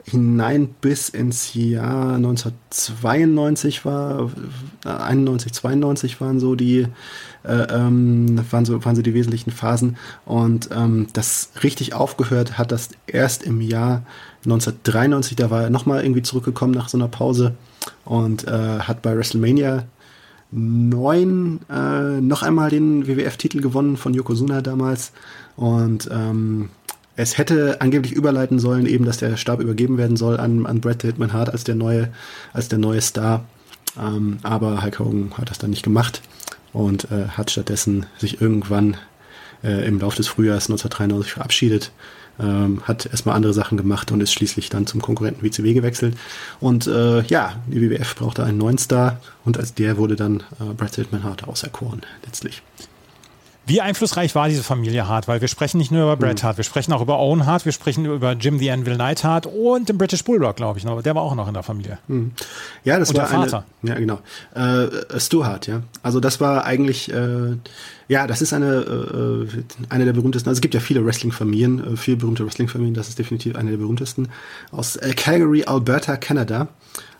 Speaker 3: hinein bis ins Jahr 1992 war, 91, 92 waren so die, äh, ähm, waren so, waren so die wesentlichen Phasen. Und ähm, das richtig aufgehört hat das erst im Jahr 1993, da war er nochmal irgendwie zurückgekommen nach so einer Pause und äh, hat bei WrestleMania 9 äh, noch einmal den WWF-Titel gewonnen von Yokozuna damals. Und ähm, es hätte angeblich überleiten sollen, eben, dass der Stab übergeben werden soll an, an Brett Hitman Hart als der neue, als der neue Star. Ähm, aber Hulk Hogan hat das dann nicht gemacht und äh, hat stattdessen sich irgendwann äh, im Laufe des Frühjahrs 1993 verabschiedet. Ähm, hat erstmal andere Sachen gemacht und ist schließlich dann zum Konkurrenten WCW gewechselt. Und äh, ja, die WWF brauchte einen neuen Star und als der wurde dann äh, Brett Hitman Hart auserkoren, letztlich.
Speaker 2: Wie einflussreich war diese Familie Hart? Weil wir sprechen nicht nur über Bret mhm. Hart, wir sprechen auch über Owen Hart, wir sprechen über Jim the Anvil Neidhart und den British Bulldog, glaube ich noch. Der war auch noch in der Familie. Mhm.
Speaker 3: Ja, das und war der Vater. Eine, ja, genau. Äh, Stu Hart, ja. Also das war eigentlich, äh, ja, das ist eine, äh, eine der berühmtesten. Also es gibt ja viele Wrestling-Familien, äh, viele berühmte Wrestling-Familien. Das ist definitiv eine der berühmtesten aus äh, Calgary, Alberta, Kanada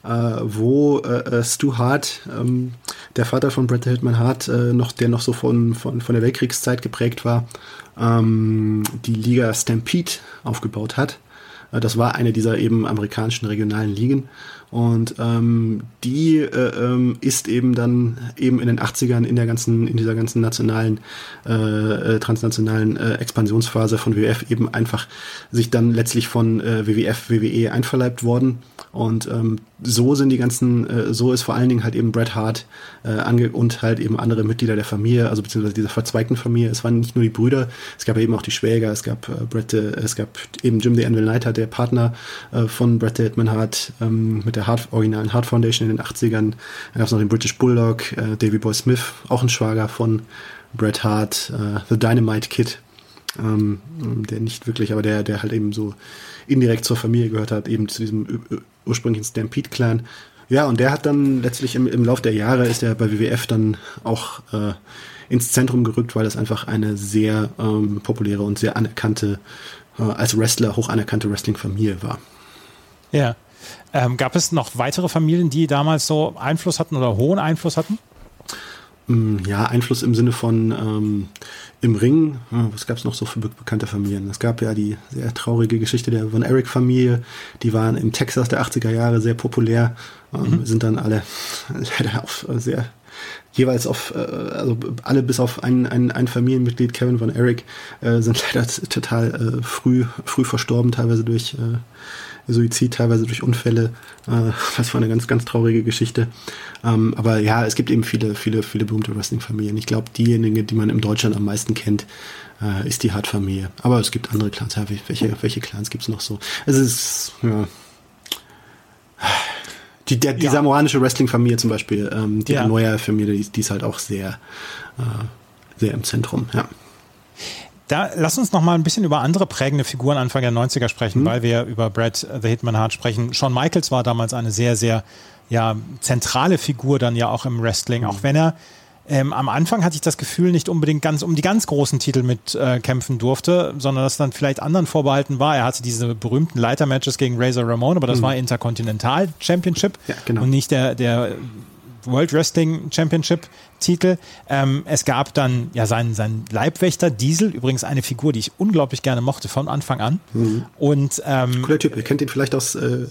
Speaker 3: wo äh, äh, Stu Hart, ähm, der Vater von Bret Hildman Hart, äh, noch, der noch so von, von, von der Weltkriegszeit geprägt war, ähm, die Liga Stampede aufgebaut hat. Äh, das war eine dieser eben amerikanischen regionalen Ligen. Und ähm, die äh, ähm, ist eben dann eben in den 80ern in der ganzen, in dieser ganzen nationalen, äh, äh transnationalen äh, Expansionsphase von WWF eben einfach sich dann letztlich von äh, WWF, WWE einverleibt worden. Und ähm, so sind die ganzen, äh, so ist vor allen Dingen halt eben Bret Hart äh, ange und halt eben andere Mitglieder der Familie, also beziehungsweise dieser verzweigten Familie. Es waren nicht nur die Brüder, es gab eben auch die Schwäger, es gab äh, Bret, äh, es gab eben Jim the Anvil Knight, der Partner äh, von Bret Hitman Hart ähm, mit der Hart, originalen Hart Foundation in den 80ern. Dann gab es noch den British Bulldog, äh, Davy Boy Smith, auch ein Schwager von Bret Hart, äh, The Dynamite Kid, ähm, der nicht wirklich, aber der, der halt eben so indirekt zur Familie gehört hat, eben zu diesem ursprünglichen Stampede-Clan. Ja, und der hat dann letztlich im, im Lauf der Jahre ist er bei WWF dann auch äh, ins Zentrum gerückt, weil das einfach eine sehr ähm, populäre und sehr anerkannte, äh, als Wrestler hoch anerkannte Wrestling-Familie war.
Speaker 2: Ja. Ähm, gab es noch weitere Familien, die damals so Einfluss hatten oder hohen Einfluss hatten?
Speaker 3: Mm, ja, Einfluss im Sinne von ähm, im Ring, was gab es noch so für bekannte Familien? Es gab ja die sehr traurige Geschichte der Von Eric-Familie, die waren im Texas der 80er Jahre sehr populär, ähm, mhm. sind dann alle leider auf äh, sehr jeweils auf, äh, also alle bis auf ein, ein, ein Familienmitglied, Kevin Von Eric, äh, sind leider total äh, früh, früh verstorben, teilweise durch äh, Suizid, teilweise durch Unfälle. Äh, das war eine ganz, ganz traurige Geschichte. Ähm, aber ja, es gibt eben viele, viele, viele berühmte Wrestling-Familien. Ich glaube, diejenige, die man in Deutschland am meisten kennt, äh, ist die Hart-Familie. Aber es gibt andere Clans. Ja, welche, welche Clans gibt es noch so? Es ist, ja. Die, der, die ja. samoanische Wrestling-Familie zum Beispiel, ähm, die ja. Anoya-Familie, die, die, ist halt auch sehr, äh, sehr im Zentrum, ja.
Speaker 2: Da lass uns noch mal ein bisschen über andere prägende Figuren Anfang der 90er sprechen, mhm. weil wir über Brad the Hitman Hart sprechen. Shawn Michaels war damals eine sehr, sehr ja, zentrale Figur dann ja auch im Wrestling, mhm. auch wenn er ähm, am Anfang hatte ich das Gefühl, nicht unbedingt ganz um die ganz großen Titel mit äh, kämpfen durfte, sondern dass dann vielleicht anderen vorbehalten war. Er hatte diese berühmten Leitermatches gegen Razor Ramon, aber das mhm. war Intercontinental Championship
Speaker 3: ja, genau.
Speaker 2: und nicht der, der World Wrestling Championship Titel. Ähm, es gab dann ja seinen, seinen Leibwächter Diesel, übrigens eine Figur, die ich unglaublich gerne mochte von Anfang an. Mhm. Und ähm,
Speaker 3: cooler Typ. Ihr kennt ihn vielleicht aus, äh,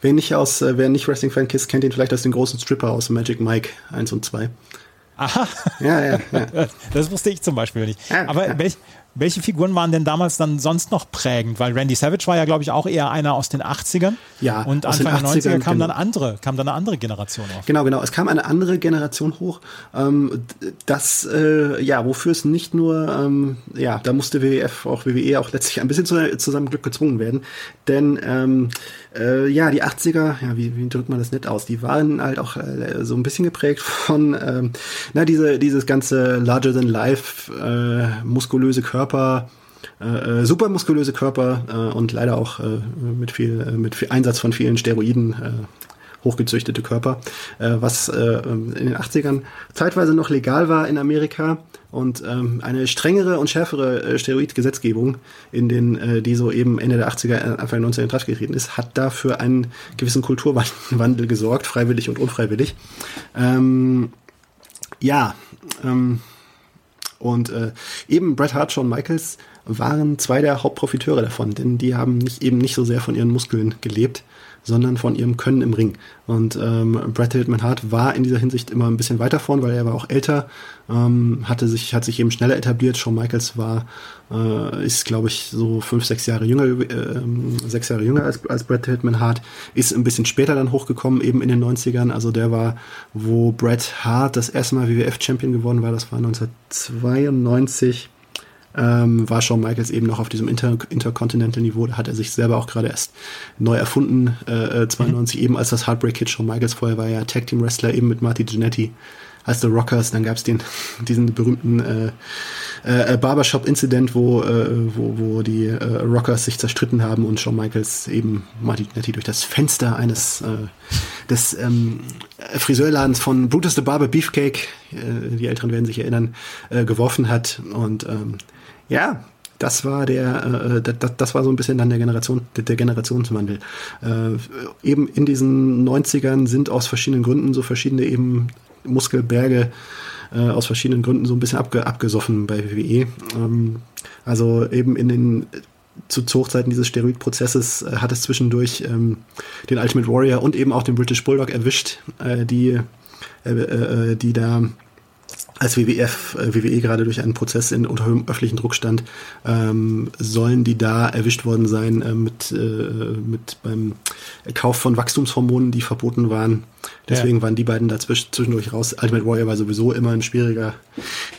Speaker 3: wer nicht aus, äh, wer nicht Wrestling Fan ist, kennt ihn vielleicht aus den großen Stripper aus Magic Mike 1 und 2.
Speaker 2: Aha. Ja, ja, ja. Das wusste ich zum Beispiel nicht. Aber. Welch, welche Figuren waren denn damals dann sonst noch prägend? Weil Randy Savage war ja, glaube ich, auch eher einer aus den 80ern.
Speaker 3: Ja,
Speaker 2: und Anfang der 90er kam dann andere, kam dann eine andere Generation auf.
Speaker 3: Genau, genau. Es kam eine andere Generation hoch. Ähm, das, äh, ja, wofür es nicht nur, ähm, ja, da musste WWF, auch WWE auch letztlich ein bisschen zu, zu seinem Glück gezwungen werden. Denn, ähm, äh, ja, die 80er, ja, wie, wie drückt man das nett aus? Die waren halt auch äh, so ein bisschen geprägt von, ähm, na, diese, dieses ganze larger than life, äh, muskulöse Körper, äh, äh, super muskulöse Körper äh, und leider auch äh, mit viel äh, mit viel Einsatz von vielen Steroiden äh, hochgezüchtete Körper, äh, was äh, in den 80ern zeitweise noch legal war in Amerika und ähm, eine strengere und schärfere äh, Steroidgesetzgebung, in den, äh, die so eben Ende der 80er, äh, Anfang 90er in Kraft getreten ist, hat dafür einen gewissen Kulturwandel gesorgt, freiwillig und unfreiwillig. Ähm, ja, ähm, und äh, eben Bret Hart, Shawn Michaels waren zwei der Hauptprofiteure davon, denn die haben nicht, eben nicht so sehr von ihren Muskeln gelebt, sondern von ihrem Können im Ring. Und ähm, Bret Hillman Hart war in dieser Hinsicht immer ein bisschen weiter vorn, weil er war auch älter, ähm, hatte sich, hat sich eben schneller etabliert. Shawn Michaels war, äh, ist glaube ich so fünf, sechs Jahre jünger, äh, sechs Jahre jünger als, als Bret Hillman Hart, ist ein bisschen später dann hochgekommen, eben in den 90ern. Also der war, wo Bret Hart das erste Mal WWF-Champion geworden war, das war 1992 ähm, war Shawn Michaels eben noch auf diesem Inter Intercontinental-Niveau. Da hat er sich selber auch gerade erst neu erfunden, äh, 92 mhm. eben als das Heartbreak Kid. Shawn Michaels vorher war ja Tag Team Wrestler eben mit Marty Jannetty als The Rockers. Dann gab es den diesen berühmten äh, äh, Barbershop-Incident, wo, äh, wo, wo die äh, Rockers sich zerstritten haben und Shawn Michaels eben Marty Jannetty durch das Fenster eines äh, des ähm, Friseurladens von Brutus the Barber Beefcake, äh, die Älteren werden sich erinnern, äh, geworfen hat und ähm, ja, das war der, äh, das, das war so ein bisschen dann der Generation, der, Generationswandel. Äh, eben in diesen 90ern sind aus verschiedenen Gründen so verschiedene eben Muskelberge äh, aus verschiedenen Gründen so ein bisschen abge, abgesoffen bei WWE. Ähm, also eben in den zu, zu Hochzeiten dieses Steroidprozesses äh, hat es zwischendurch ähm, den Ultimate Warrior und eben auch den British Bulldog erwischt, äh, die, äh, äh, die da als WWF, äh, WWE gerade durch einen Prozess in unter öffentlichen Druck stand, ähm, sollen die da erwischt worden sein äh, mit, äh, mit beim Kauf von Wachstumshormonen, die verboten waren. Deswegen ja. waren die beiden da zwischendurch raus. Ultimate Warrior war sowieso immer ein schwieriger,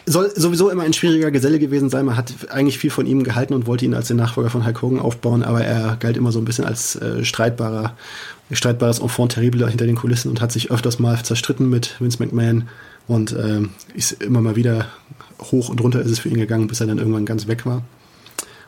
Speaker 3: soll sowieso immer ein schwieriger Geselle gewesen sein. Man hat eigentlich viel von ihm gehalten und wollte ihn als den Nachfolger von Hulk Hogan aufbauen, aber er galt immer so ein bisschen als äh, streitbarer, streitbares Enfant terrible hinter den Kulissen und hat sich öfters mal zerstritten mit Vince McMahon und äh, ist immer mal wieder hoch und runter ist es für ihn gegangen, bis er dann irgendwann ganz weg war.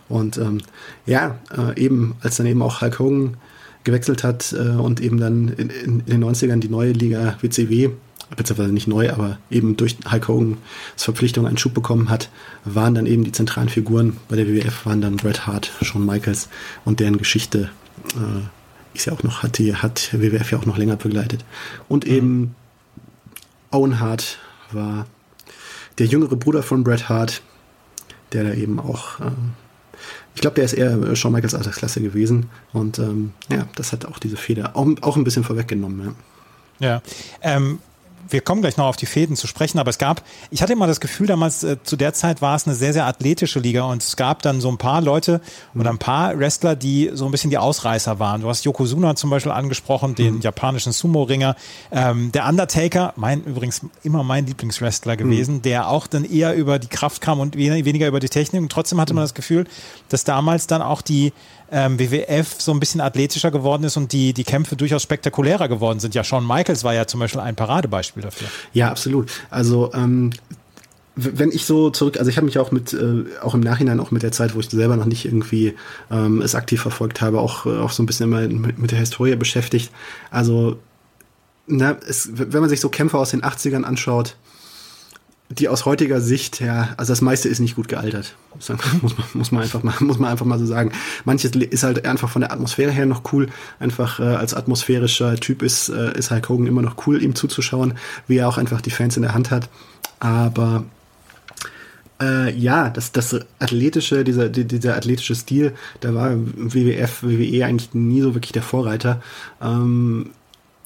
Speaker 3: Und ähm, ja, äh, eben, als dann eben auch Hulk Hogan gewechselt hat äh, und eben dann in, in, in, den 90ern die neue Liga WCW, beziehungsweise nicht neu, aber eben durch Hulk Hogan's Verpflichtung einen Schub bekommen hat, waren dann eben die zentralen Figuren bei der WWF, waren dann Bret Hart, Shawn Michaels und deren Geschichte äh, ist ja auch noch, hat die, hat WWF ja auch noch länger begleitet. Und eben Owen Hart war der jüngere Bruder von Bret Hart, der da eben auch, äh, ich glaube, der ist eher Shawn Michaels Altersklasse gewesen. Und ähm, ja, das hat auch diese Feder auch, auch ein bisschen vorweggenommen.
Speaker 2: Ja, ja. Ähm, wir kommen gleich noch auf die Fäden zu sprechen, aber es gab, ich hatte immer das Gefühl, damals äh, zu der Zeit war es eine sehr, sehr athletische Liga und es gab dann so ein paar Leute oder ein paar Wrestler, die so ein bisschen die Ausreißer waren. Du hast Yokozuna zum Beispiel angesprochen, den mhm. japanischen Sumo-Ringer. Ähm, der Undertaker, mein übrigens immer mein Lieblingswrestler gewesen, mhm. der auch dann eher über die Kraft kam und weniger über die Technik. Und trotzdem hatte man das Gefühl, dass damals dann auch die ähm, WWF so ein bisschen athletischer geworden ist und die, die Kämpfe durchaus spektakulärer geworden sind. Ja, Shawn Michaels war ja zum Beispiel ein Paradebeispiel dafür.
Speaker 3: Ja, absolut. Also ähm, wenn ich so zurück, also ich habe mich auch mit, äh, auch im Nachhinein auch mit der Zeit, wo ich selber noch nicht irgendwie ähm, es aktiv verfolgt habe, auch, äh, auch so ein bisschen immer mit, mit der Historie beschäftigt. Also, na, es, wenn man sich so Kämpfe aus den 80ern anschaut, die aus heutiger Sicht, ja, also das meiste ist nicht gut gealtert. Muss man, muss man einfach mal, muss man einfach mal so sagen. Manches ist halt einfach von der Atmosphäre her noch cool. Einfach äh, als atmosphärischer Typ ist, äh, ist Hulk Hogan immer noch cool, ihm zuzuschauen, wie er auch einfach die Fans in der Hand hat. Aber äh, ja, das, das athletische, dieser, dieser athletische Stil, da war WWF, WWE eigentlich nie so wirklich der Vorreiter. Ähm,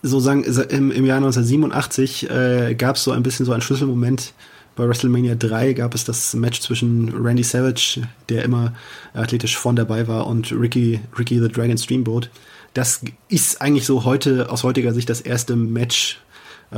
Speaker 3: so sagen, im, im Jahr 1987 äh, gab es so ein bisschen so einen Schlüsselmoment. Bei WrestleMania 3 gab es das Match zwischen Randy Savage, der immer athletisch vorn dabei war, und Ricky, Ricky the Dragon Streamboat. Das ist eigentlich so heute, aus heutiger Sicht, das erste Match,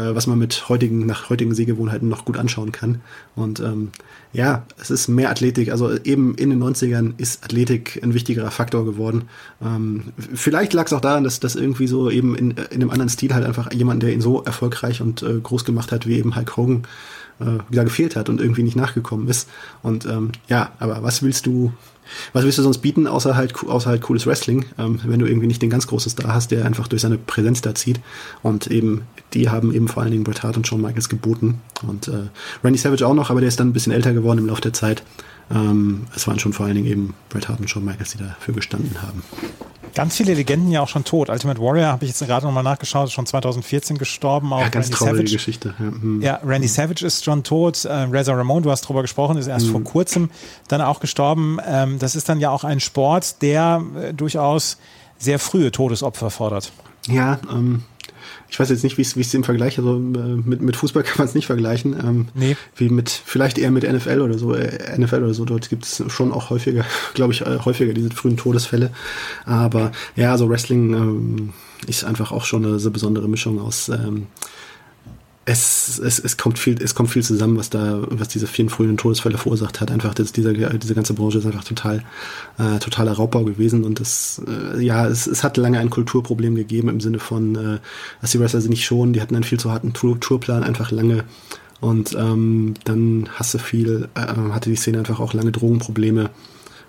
Speaker 3: was man mit heutigen, nach heutigen Sehgewohnheiten noch gut anschauen kann. Und ähm, ja, es ist mehr Athletik. Also eben in den 90ern ist Athletik ein wichtigerer Faktor geworden. Ähm, vielleicht lag es auch daran, dass das irgendwie so eben in, in einem anderen Stil halt einfach jemand, der ihn so erfolgreich und äh, groß gemacht hat, wie eben Hulk Hogan, äh, wieder gefehlt hat und irgendwie nicht nachgekommen ist. Und ähm, ja, aber was willst du was willst du sonst bieten, außer halt, außer halt cooles Wrestling, ähm, wenn du irgendwie nicht den ganz großen Star hast, der einfach durch seine Präsenz da zieht. Und eben, die haben eben vor allen Dingen Bret Hart und Shawn Michaels geboten. Und äh, Randy Savage auch noch, aber der ist dann ein bisschen älter geworden im Laufe der Zeit. Ähm, es waren schon vor allen Dingen eben Bret Hart und Shawn Michaels, die dafür gestanden haben.
Speaker 2: Ganz viele Legenden ja auch schon tot. Ultimate Warrior habe ich jetzt gerade nochmal nachgeschaut, ist schon 2014 gestorben. Auch
Speaker 3: ja, ganz
Speaker 2: Randy
Speaker 3: traurige
Speaker 2: Savage.
Speaker 3: Geschichte. Ja, hm.
Speaker 2: ja, Randy Savage ist schon tot. Äh, Reza Ramon, du hast drüber gesprochen, ist erst
Speaker 3: Mhm.
Speaker 2: vor kurzem dann auch gestorben. Ähm, das ist dann ja auch ein Sport, der äh, durchaus sehr frühe Todesopfer fordert.
Speaker 3: Ja, ähm, ich weiß jetzt nicht, wie es wie es im Vergleich, also äh, mit, mit Fußball kann man es nicht vergleichen. Ähm,
Speaker 2: Nee.
Speaker 3: Wie mit, vielleicht eher mit NFL oder so, äh, NFL oder so, dort gibt es schon auch häufiger, glaube ich, äh, häufiger diese frühen Todesfälle. Aber ja, also Wrestling ähm, ist einfach auch schon eine so besondere Mischung aus ähm, es, es, es kommt viel, es kommt viel zusammen, was da, was diese vielen frühen Todesfälle verursacht hat. Einfach, das, dieser, diese ganze Branche ist einfach total, äh, totaler Raubbau gewesen und das, äh, ja, es, es hat lange ein Kulturproblem gegeben im Sinne von, äh, dass die Wrestler sie nicht schonen, die hatten einen viel zu harten Tour Tourplan einfach lange und ähm, dann hasse viel, äh, hatte die Szene einfach auch lange Drogenprobleme.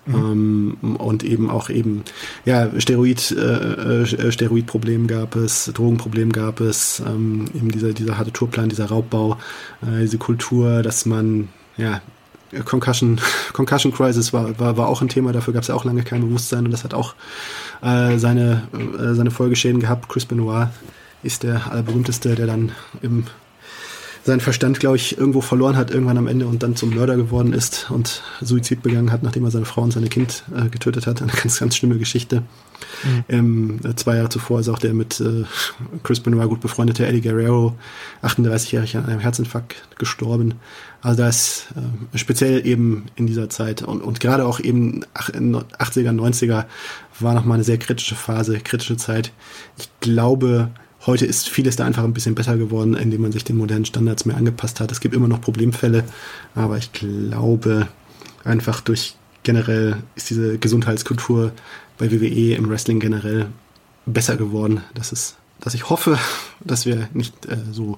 Speaker 3: Ähm, und eben auch eben, ja, Steroid, äh, äh, Steroidproblem gab es, Drogenproblem gab es, ähm, eben dieser, dieser harte Tourplan, dieser Raubbau, äh, diese Kultur, dass man, ja, Concussion, Concussion Crisis war, war, war auch ein Thema, dafür gab es ja auch lange kein Bewusstsein und das hat auch äh, seine, äh, seine Folgeschäden gehabt. Chris Benoit ist der allerberühmteste, der dann im seinen Verstand, glaube ich, irgendwo verloren hat, irgendwann am Ende und dann zum Mörder geworden ist und Suizid begangen hat, nachdem er seine Frau und seine Kind äh, getötet hat. Eine ganz, ganz schlimme Geschichte. Ähm, äh, zwei Jahre zuvor ist auch der mit äh, Chris Benoit gut befreundete Eddie Guerrero, 38-jährig an einem Herzinfarkt gestorben. Also da ist äh, speziell eben in dieser Zeit und, und gerade auch eben in 80er, 90er war nochmal eine sehr kritische Phase, kritische Zeit. Ich glaube, Heute ist vieles da einfach ein bisschen besser geworden, indem man sich den modernen Standards mehr angepasst hat. Es gibt immer noch Problemfälle, aber ich glaube, einfach durch generell ist diese Gesundheitskultur bei WWE im Wrestling generell besser geworden. Das ist, dass ich hoffe, dass wir nicht äh, so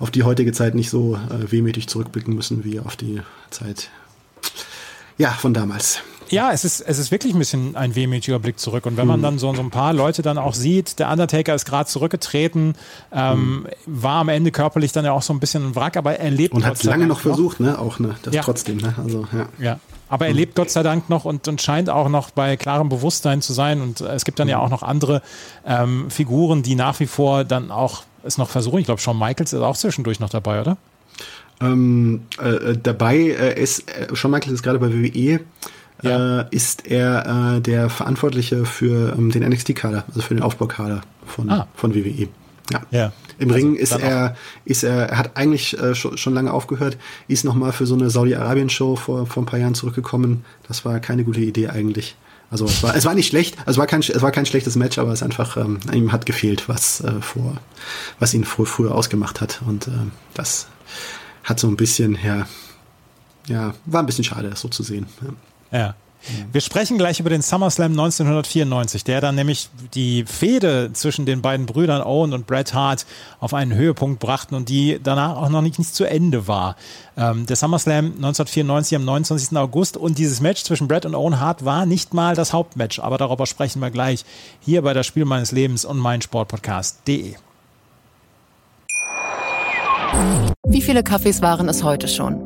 Speaker 3: auf die heutige Zeit nicht so äh, wehmütig zurückblicken müssen wie auf die Zeit ja von damals.
Speaker 2: Ja, es ist, es ist wirklich ein bisschen ein wehmütiger Blick zurück. Und wenn man dann so, so ein paar Leute dann auch sieht, der Undertaker ist gerade zurückgetreten, ähm, war am Ende körperlich dann ja auch so ein bisschen ein Wrack, aber er lebt
Speaker 3: Und hat es lange noch versucht, ne? Auch ne, das
Speaker 2: Ja.
Speaker 3: trotzdem, ne? Also ja.
Speaker 2: Ja, aber er lebt Gott sei Dank noch und, und scheint auch noch bei klarem Bewusstsein zu sein. Und äh, es gibt dann ja auch noch andere ähm, Figuren, die nach wie vor dann auch es noch versuchen. Ich glaube, Shawn Michaels ist auch zwischendurch noch dabei, oder?
Speaker 3: Ähm, äh, dabei äh, ist, äh, Shawn Michaels ist gerade bei WWE,
Speaker 2: Ja.
Speaker 3: äh, ist er äh, der Verantwortliche für ähm, den NXT-Kader, also für den Aufbaukader von,
Speaker 2: Ah.
Speaker 3: von WWE. Ja.
Speaker 2: Ja.
Speaker 3: Im
Speaker 2: Also
Speaker 3: Ring ist er, ist er, er hat eigentlich äh, schon, schon lange aufgehört, ist nochmal für so eine Saudi-Arabien-Show vor, vor ein paar Jahren zurückgekommen. Das war keine gute Idee eigentlich. Also es war, es war nicht schlecht, also es war kein, es war kein schlechtes Match, aber es einfach, ähm, ihm hat gefehlt, was äh, vor, was ihn frü früher ausgemacht hat. Und ähm, das hat so ein bisschen, ja, ja, war ein bisschen schade, das so zu sehen. Ja.
Speaker 2: Ja. Wir sprechen gleich über den SummerSlam 1994, der dann nämlich die Fehde zwischen den beiden Brüdern Owen und Bret Hart auf einen Höhepunkt brachten und die danach auch noch nicht, nicht zu Ende war. Ähm, der SummerSlam 1994 am 29. August und dieses Match zwischen Bret und Owen Hart war nicht mal das Hauptmatch, aber darüber sprechen wir gleich hier bei das Spiel meines Lebens und mein Sportpodcast.de.
Speaker 4: Wie viele Kaffees waren es heute schon?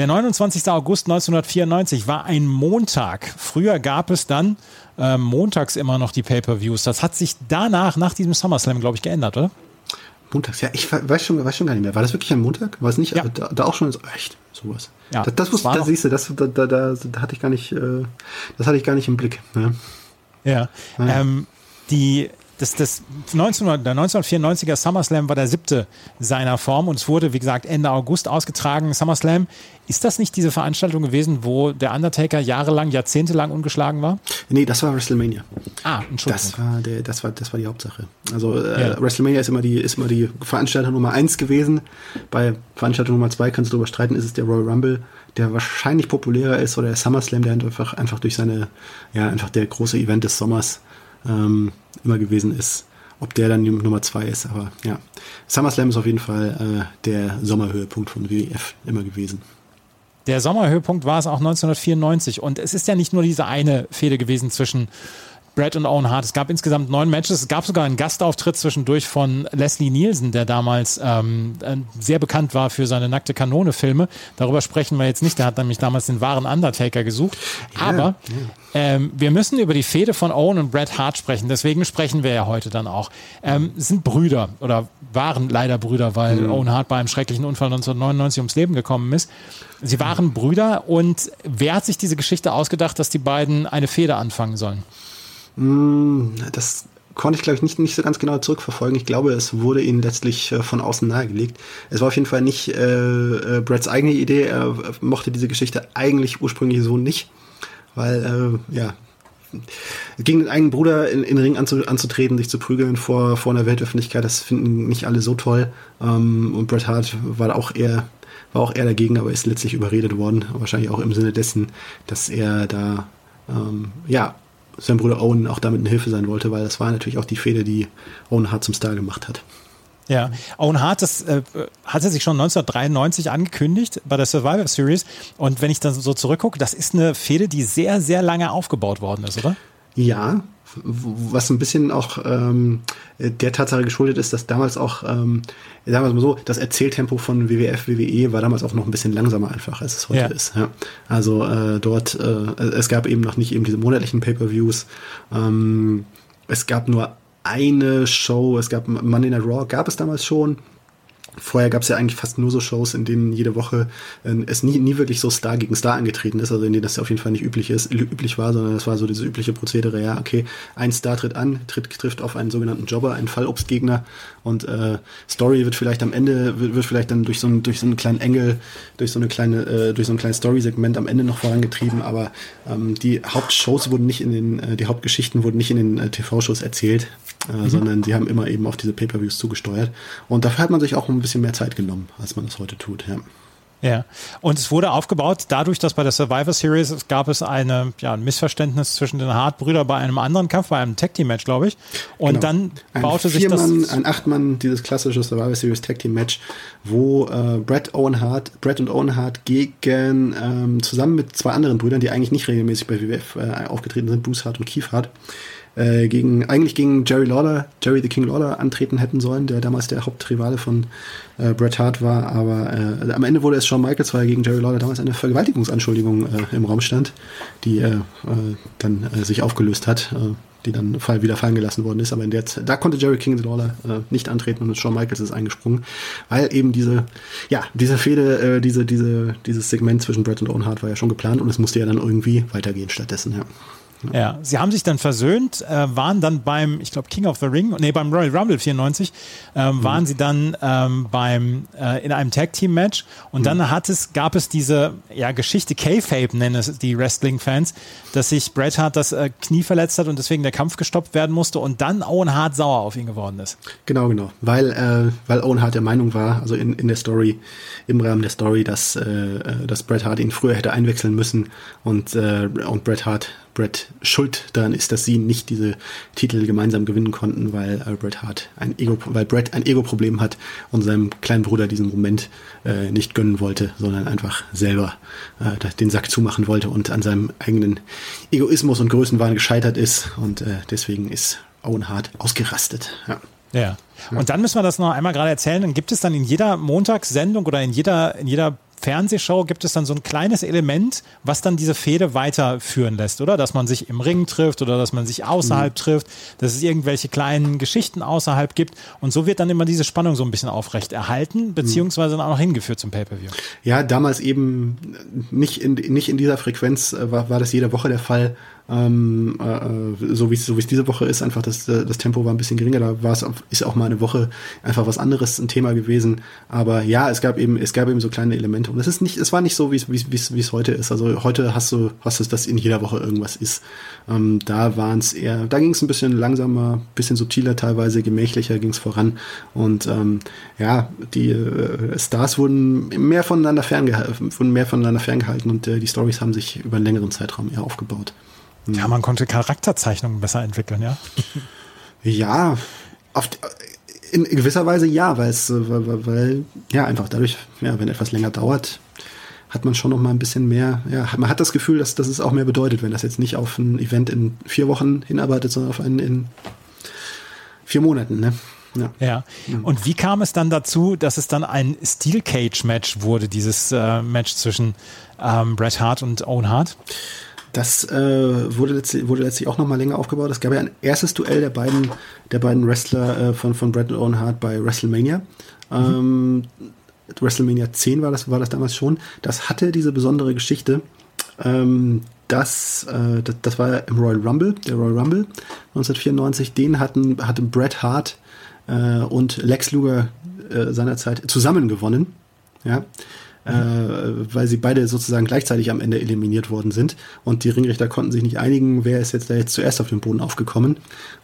Speaker 2: Der 29. August 1994 war ein Montag. Früher gab es dann äh, montags immer noch die Pay-per-Views. Das hat sich danach, nach diesem SummerSlam, glaube ich, geändert, oder?
Speaker 3: Montags, ja, ich weiß schon, weiß schon gar nicht mehr. War das wirklich ein Montag? War es nicht? Ja. Da, da, auch schon echt sowas. Ja, das, das, wusste, das siehst du, das, da, da, da, da, hatte ich gar nicht, äh, das hatte ich gar nicht im Blick.
Speaker 2: Ja, ja. ja. Ähm, die das, das 19, der 1994er SummerSlam war der siebte seiner Form und es wurde, wie gesagt, Ende August ausgetragen. SummerSlam, ist das nicht diese Veranstaltung gewesen, wo der Undertaker jahrelang, jahrzehntelang ungeschlagen war?
Speaker 3: Nee, das war WrestleMania.
Speaker 2: Ah, Entschuldigung.
Speaker 3: Das war, der, das war, das war die Hauptsache. Also äh, ja. WrestleMania ist immer, die, ist immer die Veranstaltung Nummer eins gewesen. Bei Veranstaltung Nummer zwei kannst du darüber streiten, ist es der Royal Rumble der wahrscheinlich populärer ist oder der SummerSlam, der einfach, einfach durch seine, ja, einfach der große Event des Sommers ähm, immer gewesen ist. Ob der dann Nummer zwei ist, aber ja. SummerSlam ist auf jeden Fall äh, der Sommerhöhepunkt von WWF immer gewesen.
Speaker 2: Der Sommerhöhepunkt war es auch 1994 und es ist ja nicht nur diese eine Fehde gewesen zwischen Brad und Owen Hart. Es gab insgesamt neun Matches. Es gab sogar einen Gastauftritt zwischendurch von Leslie Nielsen, der damals ähm, sehr bekannt war für seine nackte Kanone-Filme. Darüber sprechen wir jetzt nicht. Der hat nämlich damals den wahren Undertaker gesucht. Ja, Aber ja. Ähm, wir müssen über die Fehde von Owen und Bret Hart sprechen. Deswegen sprechen wir ja heute dann auch. Ähm, sind Brüder oder waren leider Brüder, weil mhm. Owen Hart bei einem schrecklichen Unfall 1999 ums Leben gekommen ist. Sie waren Brüder und wer hat sich diese Geschichte ausgedacht, dass die beiden eine Fehde anfangen sollen?
Speaker 3: Hm, das konnte ich, glaube ich, nicht, nicht so ganz genau zurückverfolgen. Ich glaube, es wurde ihnen letztlich äh, von außen nahegelegt. Es war auf jeden Fall nicht äh, äh, Brads eigene Idee. Er mochte diese Geschichte eigentlich ursprünglich so nicht, weil, äh, ja, gegen den eigenen Bruder in, in Ring anzu, anzutreten, sich zu prügeln vor, vor einer Weltöffentlichkeit, das finden nicht alle so toll. Ähm, und Bret Hart war auch eher war auch eher dagegen, aber ist letztlich überredet worden, wahrscheinlich auch im Sinne dessen, dass er da ähm, ja sein Bruder Owen auch damit eine Hilfe sein wollte, weil das war natürlich auch die Fehde, die Owen Hart zum Star gemacht hat.
Speaker 2: Ja, Owen Hart, das äh, hat er sich schon 1993 angekündigt bei der Survivor Series. Und wenn ich dann so zurückgucke, das ist eine Fehde, die sehr, sehr lange aufgebaut worden ist, oder?
Speaker 3: Ja, was ein bisschen auch ähm, der Tatsache geschuldet ist, dass damals auch, ähm, sagen wir mal so, das Erzähltempo von WWF, WWE war damals auch noch ein bisschen langsamer einfach, als es heute ja. ist. Ja. Also äh, dort, äh, es gab eben noch nicht eben diese monatlichen Pay-per-Views. Ähm, es gab nur eine Show, es gab Monday Night Raw, gab es damals schon. Vorher gab es ja eigentlich fast nur so Shows, in denen jede Woche äh, es nie, nie wirklich so Star gegen Star angetreten ist, also in denen das auf jeden Fall nicht üblich ist, üblich war, sondern es war so diese übliche Prozedere, ja, okay, ein Star tritt an, tritt, trifft auf einen sogenannten Jobber, einen Fallobstgegner und äh, Story wird vielleicht am Ende, wird, wird vielleicht dann durch so, einen, durch so einen kleinen Engel, durch so eine kleine, äh, durch so ein kleines Story-Segment am Ende noch vorangetrieben, aber ähm, die Hauptshows wurden nicht in den, äh, die Hauptgeschichten wurden nicht in den äh, TV-Shows erzählt, äh, mhm. sondern sie haben immer eben auf diese Pay-Per-Views zugesteuert und dafür hat man sich auch ein bisschen mehr Zeit genommen, als man das heute tut. Ja.
Speaker 2: Ja, und es wurde aufgebaut dadurch, dass bei der Survivor Series es gab es eine, ja, ein Missverständnis zwischen den Hart-Brüdern bei einem anderen Kampf, bei einem Tag Team Match, glaube ich. Und genau. dann ein baute sich das
Speaker 3: ein Achtmann, dieses klassische Survivor Series Tag Team Match, wo äh, Brett Owen Hart, Brett und Owen Hart gegen ähm, zusammen mit zwei anderen Brüdern, die eigentlich nicht regelmäßig bei WWF äh, aufgetreten sind, Bruce Hart und Keith Hart, äh, gegen, eigentlich gegen Jerry Lawler, Jerry the King Lawler antreten hätten sollen, der damals der Hauptrivale von äh, Bret Hart war. Aber äh, am Ende wurde es Shawn Michaels, weil gegen Jerry Lawler damals eine Vergewaltigungsanschuldigung äh, im Raum stand, die äh, äh, dann äh, sich aufgelöst hat. Äh, die dann fall, wieder fallen gelassen worden ist. Aber in der Zeit, da konnte Jerry King Lawler äh, nicht antreten und Shawn Michaels ist eingesprungen, weil eben diese, ja, diese Fehde, äh, diese, diese, dieses Segment zwischen Bret und Owen Hart war ja schon geplant und es musste ja dann irgendwie weitergehen stattdessen, ja.
Speaker 2: Ja, sie haben sich dann versöhnt, äh, waren dann beim, ich glaube, King of the Ring, nee, beim Royal Rumble 94, ähm, mhm. waren sie dann ähm, beim, äh, in einem Tag Team Match und mhm. dann hat es, gab es diese, ja, Geschichte, K-Fape nennen es die Wrestling-Fans, dass sich Bret Hart das äh, Knie verletzt hat und deswegen der Kampf gestoppt werden musste und dann Owen Hart sauer auf ihn geworden ist.
Speaker 3: Genau, genau, weil, äh, weil Owen Hart der Meinung war, also in, in der Story, im Rahmen der Story, dass, äh, äh dass Bret Hart ihn früher hätte einwechseln müssen und, und Bret Hart Bret schuld daran ist, dass sie nicht diese Titel gemeinsam gewinnen konnten, weil äh, Bret Hart ein Ego, weil Bret ein Ego-Problem hat und seinem kleinen Bruder diesen Moment äh, nicht gönnen wollte, sondern einfach selber äh, den Sack zumachen wollte und an seinem eigenen Egoismus und Größenwahn gescheitert ist und äh, deswegen ist Owen Hart ausgerastet. Ja.
Speaker 2: Ja. Und dann müssen wir das noch einmal gerade erzählen. Dann gibt es dann in jeder Montagssendung oder in jeder, in jeder Fernsehshow gibt es dann so ein kleines Element, was dann diese Fehde weiterführen lässt, oder? Dass man sich im Ring trifft oder dass man sich außerhalb mhm. trifft, dass es irgendwelche kleinen Geschichten außerhalb gibt. Und so wird dann immer diese Spannung so ein bisschen aufrecht erhalten, beziehungsweise dann auch noch hingeführt zum Pay-Per-View.
Speaker 3: Ja, damals eben nicht in, nicht in dieser Frequenz äh, war, war das jede Woche der Fall. Ähm, äh, so wie es so es diese Woche ist, einfach das, das Tempo war ein bisschen geringer. Da war es ist auch mal eine Woche einfach was anderes ein Thema gewesen. Aber ja, es gab eben es gab eben so kleine Elemente und es ist nicht es war nicht so wie es heute ist. Also heute hast du hast du dass in jeder Woche irgendwas ist. Ähm, da waren es eher da ging es ein bisschen langsamer, bisschen subtiler teilweise, gemächlicher ging es voran und ähm, ja die äh, Stars wurden mehr voneinander ferngehalten, wurden mehr voneinander ferngehalten und äh, die Stories haben sich über einen längeren Zeitraum eher aufgebaut.
Speaker 2: Ja, man konnte Charakterzeichnungen besser entwickeln, ja.
Speaker 3: Ja, auf, in gewisser Weise ja, weil es, weil, weil, ja, einfach dadurch, ja, wenn etwas länger dauert, hat man schon noch mal ein bisschen mehr, ja, man hat das Gefühl, dass, dass es auch mehr bedeutet, wenn das jetzt nicht auf ein Event in vier Wochen hinarbeitet, sondern auf einen in vier Monaten, ne?
Speaker 2: Ja. ja. Und wie kam es dann dazu, dass es dann ein Steel Cage Match wurde, dieses äh, Match zwischen ähm, Bret Hart und Owen Hart?
Speaker 3: Das äh, wurde, letztlich, wurde letztlich auch noch mal länger aufgebaut. Es gab ja ein erstes Duell der beiden, der beiden Wrestler äh, von, von Bret und Owen Hart bei WrestleMania. Mhm. Ähm, WrestleMania 10 war das, war das damals schon. Das hatte diese besondere Geschichte. Ähm, das, äh, das, das, war im Royal Rumble, der Royal Rumble 1994. Den hatten, hatten Bret Hart äh, und Lex Luger äh, seinerzeit zusammen gewonnen. Ja äh, weil sie beide sozusagen gleichzeitig am Ende eliminiert worden sind. Und die Ringrichter konnten sich nicht einigen, wer ist jetzt da jetzt zuerst auf den Boden aufgekommen.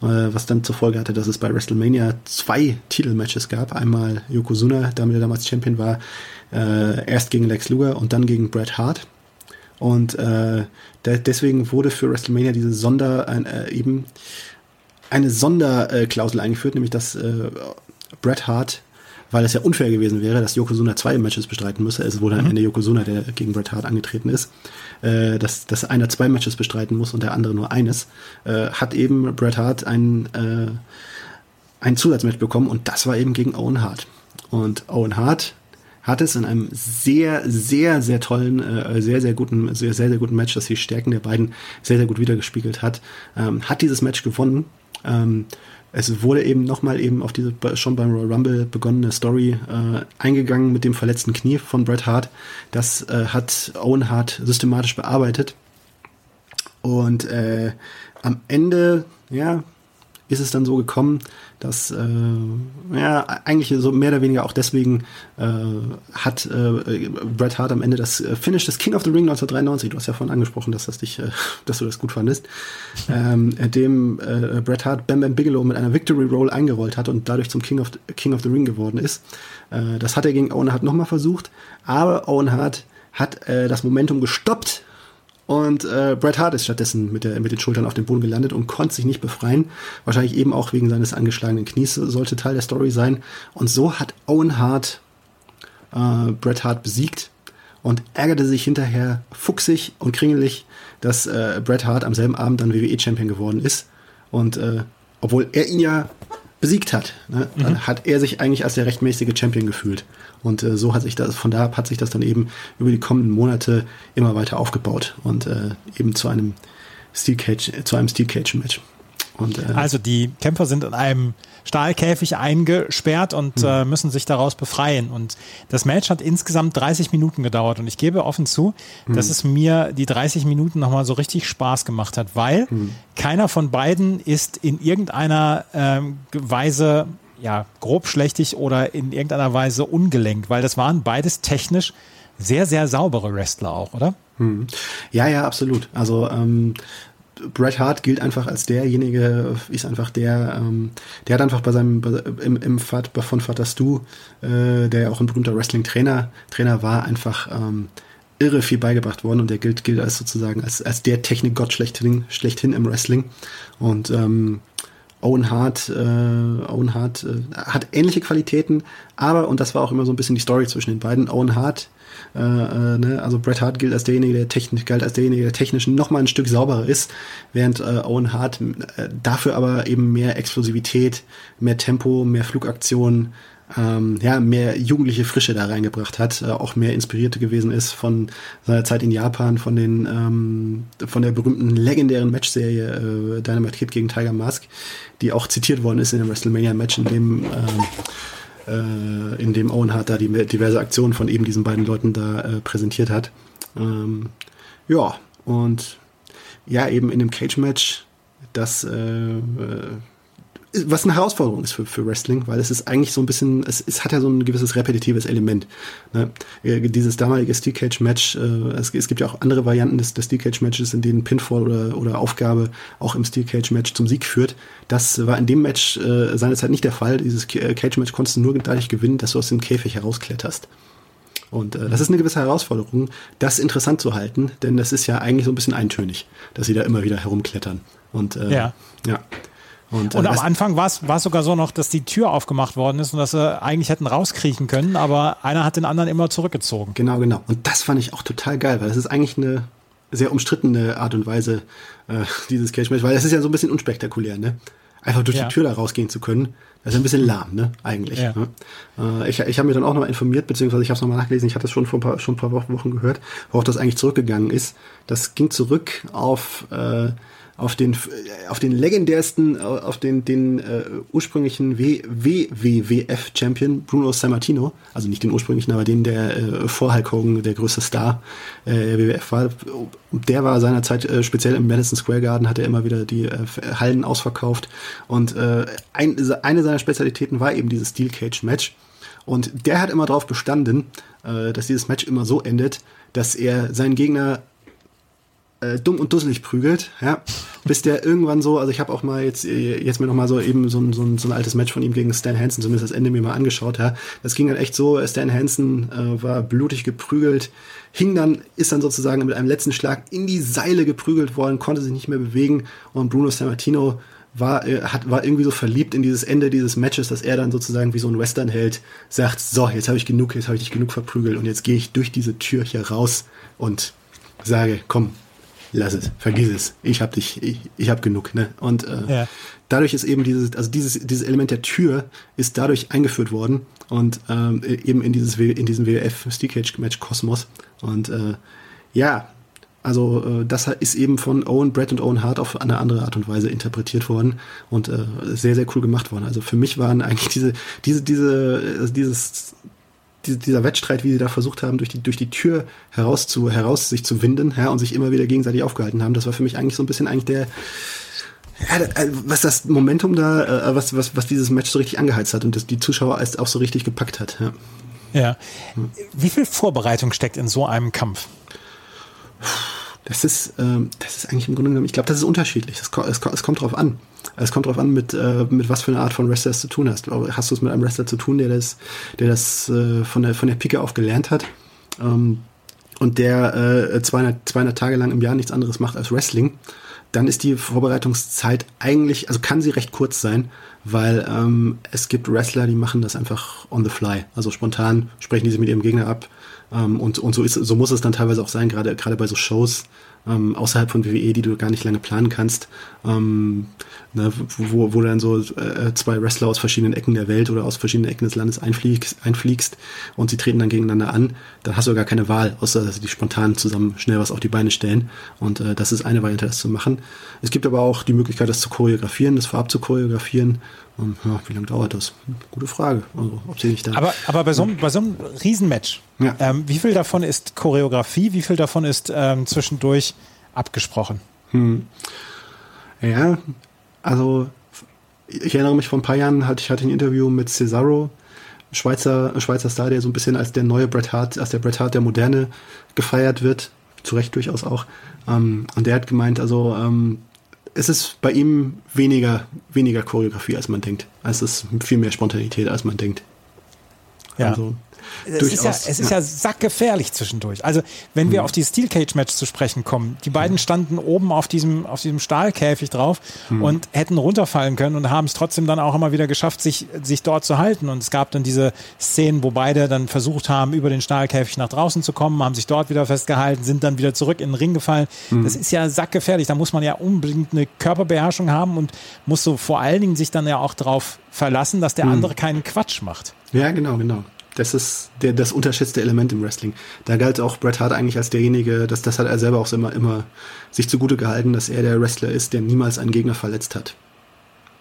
Speaker 3: Äh, was dann zur Folge hatte, dass es bei WrestleMania zwei Titelmatches gab. Einmal Yokozuna, damit er damals Champion war, äh, erst gegen Lex Luger und dann gegen Bret Hart. Und äh, deswegen wurde für WrestleMania diese Sonder äh, eben eine Sonderklausel eingeführt, nämlich dass äh, Bret Hart weil es ja unfair gewesen wäre, dass Yokozuna zwei Matches bestreiten müsse. Es wurde mhm. am Ende Yokozuna, der gegen Bret Hart angetreten ist, äh, dass, dass einer zwei Matches bestreiten muss und der andere nur eines, äh, hat eben Bret Hart ein, äh, ein Zusatzmatch bekommen und das war eben gegen Owen Hart. Und Owen Hart hat es in einem sehr, sehr, sehr tollen, äh, sehr, sehr guten, sehr, sehr, sehr guten Match, das die Stärken der beiden sehr, sehr gut wiedergespiegelt hat, ähm, hat dieses Match gewonnen. Ähm, es wurde eben nochmal eben auf diese schon beim Royal Rumble begonnene Story äh, eingegangen mit dem verletzten Knie von Bret Hart. Das äh, hat Owen Hart systematisch bearbeitet. Und äh, am Ende, ja, ist es dann so gekommen, dass äh, ja eigentlich so mehr oder weniger auch deswegen äh, hat äh, Bret Hart am Ende das äh, Finish des King of the Ring 1993, du hast ja vorhin angesprochen, dass das dich, äh, dass du das gut fandest, ähm, dem äh, Bret Hart Bam Bam Bigelow mit einer Victory Roll eingerollt hat und dadurch zum King of the, King of the Ring geworden ist. Äh, das hat er gegen Owen Hart nochmal versucht, aber Owen Hart hat äh, das Momentum gestoppt und äh, Bret Hart ist stattdessen mit, der, mit den Schultern auf dem Boden gelandet und konnte sich nicht befreien. Wahrscheinlich eben auch wegen seines angeschlagenen Knies sollte Teil der Story sein. Und so hat Owen Hart äh, Bret Hart besiegt und ärgerte sich hinterher fuchsig und kringelig, dass äh, Bret Hart am selben Abend dann WWE-Champion geworden ist. Und äh, obwohl er ihn ja besiegt hat, ne, mhm. hat er sich eigentlich als der rechtmäßige Champion gefühlt. Und äh, so hat sich das, von da hat sich das dann eben über die kommenden Monate immer weiter aufgebaut und äh, eben zu einem Steel Cage, zu einem Steel Cage Match.
Speaker 2: Und, äh, also die Kämpfer sind in einem Stahlkäfig eingesperrt und mhm. äh, müssen sich daraus befreien. Und das Match hat insgesamt 30 Minuten gedauert. Und ich gebe offen zu, mhm. dass es mir die 30 Minuten nochmal so richtig Spaß gemacht hat, weil mhm. keiner von beiden ist in irgendeiner ähm, Weise ja, grob schlechtig oder in irgendeiner Weise ungelenkt, weil das waren beides technisch sehr, sehr saubere Wrestler auch, oder?
Speaker 3: Hm. Ja, ja, absolut. Also ähm, Bret Hart gilt einfach als derjenige, ist einfach der, ähm, der hat einfach bei seinem, im, im Vater, von Vater Stu, äh, der ja auch ein berühmter Wrestling-Trainer Trainer war, einfach ähm, irre viel beigebracht worden und der gilt, gilt als sozusagen als, als der Technikgott schlechthin, schlechthin im Wrestling. Und ähm, Owen Hart, äh, Owen Hart äh, hat ähnliche Qualitäten, aber, und das war auch immer so ein bisschen die Story zwischen den beiden, Owen Hart äh, äh, ne? Also Bret Hart gilt als derjenige, der technisch galt als derjenige, der technisch noch mal ein Stück sauberer ist, während äh, Owen Hart äh, dafür aber eben mehr Explosivität, mehr Tempo, mehr Flugaktion, ähm, ja, mehr jugendliche Frische da reingebracht hat, äh, auch mehr inspirierte gewesen ist von seiner Zeit in Japan, von den ähm, von der berühmten legendären Matchserie äh, Dynamite Kid gegen Tiger Mask, die auch zitiert worden ist in dem WrestleMania Match, in dem ähm, äh, in dem Owen Hart da die diverse Aktionen von eben diesen beiden Leuten da äh, präsentiert hat. Ähm, ja, und ja, eben in dem Cage-Match, das äh, äh was eine Herausforderung ist für, für Wrestling, weil es ist eigentlich so ein bisschen, es, es hat ja so ein gewisses repetitives Element. Ne? Äh, dieses damalige Steel Cage Match, äh, es, es, gibt ja auch andere Varianten des, des Steel Cage Matches, in denen Pinfall oder, oder Aufgabe auch im Steel Cage Match zum Sieg führt. Das war in dem Match äh, seinerzeit nicht der Fall. Dieses äh, Cage Match konntest du nur dadurch gewinnen, dass du aus dem Käfig herauskletterst. Und äh, das ist eine gewisse Herausforderung, das interessant zu halten, denn das ist ja eigentlich so ein bisschen eintönig, dass sie da immer wieder herumklettern. Und äh, ja. ja.
Speaker 2: Und, äh, und am Anfang war es sogar so noch, dass die Tür aufgemacht worden ist und dass sie eigentlich hätten rauskriechen können, aber einer hat den anderen immer zurückgezogen.
Speaker 3: Genau, genau. Und das fand ich auch total geil, weil das ist eigentlich eine sehr umstrittene Art und Weise, äh, dieses Cage-Match, weil es ist ja so ein bisschen unspektakulär, ne? Einfach durch ja. die Tür da rausgehen zu können, das ist ein bisschen lahm, ne? Eigentlich. Ja. Ne? Äh, ich ich habe mir dann auch noch informiert, beziehungsweise ich habe es nochmal nachgelesen, ich hatte es schon vor ein paar, schon ein paar Wochen gehört, worauf das eigentlich zurückgegangen ist. Das ging zurück auf äh, auf den, auf den legendärsten, auf den, den äh, ursprünglichen WWF-Champion Bruno Sammartino, also nicht den ursprünglichen, aber den, der äh, vor Hulk Hogan der größte Star äh, WWF war. Der war seinerzeit äh, speziell im Madison Square Garden, hat er immer wieder die äh, Hallen ausverkauft und äh, ein, eine seiner Spezialitäten war eben dieses Steel Cage Match. Und der hat immer darauf bestanden, äh, dass dieses Match immer so endet, dass er seinen Gegner äh, dumm und dusselig prügelt, ja, bis der irgendwann so, also ich habe auch mal jetzt jetzt mir noch mal so eben so ein, so, ein, so ein altes Match von ihm gegen Stan Hansen, zumindest das Ende mir mal angeschaut, ja, das ging dann echt so, Stan Hansen äh, war blutig geprügelt, hing dann, ist dann sozusagen mit einem letzten Schlag in die Seile geprügelt worden, konnte sich nicht mehr bewegen und Bruno Sammartino war, äh, hat, war irgendwie so verliebt in dieses Ende dieses Matches, dass er dann sozusagen wie so ein Westernheld sagt, so, jetzt habe ich genug, jetzt habe ich dich genug verprügelt und jetzt gehe ich durch diese Tür hier raus und sage, komm, lass es, vergiss es, ich hab dich, ich, ich hab genug, ne? Und äh, ja. dadurch ist eben dieses, also dieses, dieses Element der Tür ist dadurch eingeführt worden und ähm, eben in dieses in diesen WWF Steel Cage Match Kosmos und äh, ja, also äh, das ist eben von Owen Brett und Owen Hart auf eine andere Art und Weise interpretiert worden und äh, sehr sehr cool gemacht worden. Also für mich waren eigentlich diese diese diese also dieses dieser Wettstreit, wie sie da versucht haben, durch die, durch die Tür heraus, zu, heraus sich zu winden ja, und sich immer wieder gegenseitig aufgehalten haben, das war für mich eigentlich so ein bisschen eigentlich der, ja, äh, was das Momentum da, äh, was, was, was dieses Match so richtig angeheizt hat und das die Zuschauer erst auch so richtig gepackt hat. Ja.
Speaker 2: ja. Wie viel Vorbereitung steckt in so einem Kampf?
Speaker 3: Das ist, ähm, das ist eigentlich im Grunde genommen, ich glaube, das ist unterschiedlich. Es, es, es kommt drauf an. Es kommt darauf an, mit, äh, mit was für eine Art von Wrestler es zu tun hast. Hast du es mit einem Wrestler zu tun, der das, der das äh, von, der, von der Pike auf gelernt hat ähm, und der äh, 200, 200 Tage lang im Jahr nichts anderes macht als Wrestling, dann ist die Vorbereitungszeit eigentlich, also kann sie recht kurz sein, weil ähm, es gibt Wrestler, die machen das einfach on the fly. Also spontan sprechen die sich mit ihrem Gegner ab. Ähm, und, und so ist, so muss es dann teilweise auch sein, gerade, gerade bei so Shows, ähm, außerhalb von WWE, die du gar nicht lange planen kannst, ähm, ne, wo, wo dann so äh, zwei Wrestler aus verschiedenen Ecken der Welt oder aus verschiedenen Ecken des Landes einfliegst, einfliegst und sie treten dann gegeneinander an, dann hast du gar keine Wahl, außer dass sie die spontan zusammen schnell was auf die Beine stellen. Und äh, das ist eine Variante, das zu machen. Es gibt aber auch die Möglichkeit, das zu choreografieren, das vorab zu choreografieren. Und, ja, wie lange dauert das? Gute Frage. Also, ob sie nicht da.
Speaker 2: Aber, aber bei, so einem, bei so einem Riesenmatch,
Speaker 3: Ja.
Speaker 2: ähm, wie viel davon ist Choreografie, wie viel davon ist ähm, zwischendurch abgesprochen?
Speaker 3: Ja, also ich erinnere mich vor ein paar Jahren hatte ich hatte ein Interview mit Cesaro, Schweizer Schweizer Star, der so ein bisschen als der neue Bret Hart, als der Bret Hart der Moderne gefeiert wird, zu Recht durchaus auch. Ähm, und der hat gemeint, also ähm, es ist bei ihm weniger weniger Choreografie als man denkt. Also es ist viel mehr Spontanität als man denkt.
Speaker 2: Ja.
Speaker 3: Also,
Speaker 2: Es ist, ja, es ist ja sackgefährlich zwischendurch. Also, wenn
Speaker 3: Mhm.
Speaker 2: wir auf die Steel Cage Match zu sprechen kommen, die beiden standen oben auf diesem, auf diesem Stahlkäfig drauf
Speaker 3: Mhm.
Speaker 2: und hätten runterfallen können und haben es trotzdem dann auch immer wieder geschafft, sich, sich dort zu halten. Und es gab dann diese Szenen, wo beide dann versucht haben, über den Stahlkäfig nach draußen zu kommen, haben sich dort wieder festgehalten, sind dann wieder zurück in den Ring gefallen.
Speaker 3: Mhm.
Speaker 2: Das ist ja sackgefährlich. Da muss man ja unbedingt eine Körperbeherrschung haben und muss so vor allen Dingen sich dann ja auch darauf verlassen, dass
Speaker 3: Mhm.
Speaker 2: der andere keinen Quatsch macht.
Speaker 3: Ja, genau, genau. Das ist der, das unterschätzte Element im Wrestling. Da galt auch Bret Hart eigentlich als derjenige, das, das hat er selber auch immer, immer sich zugute gehalten, dass er der Wrestler ist, der niemals einen Gegner verletzt hat.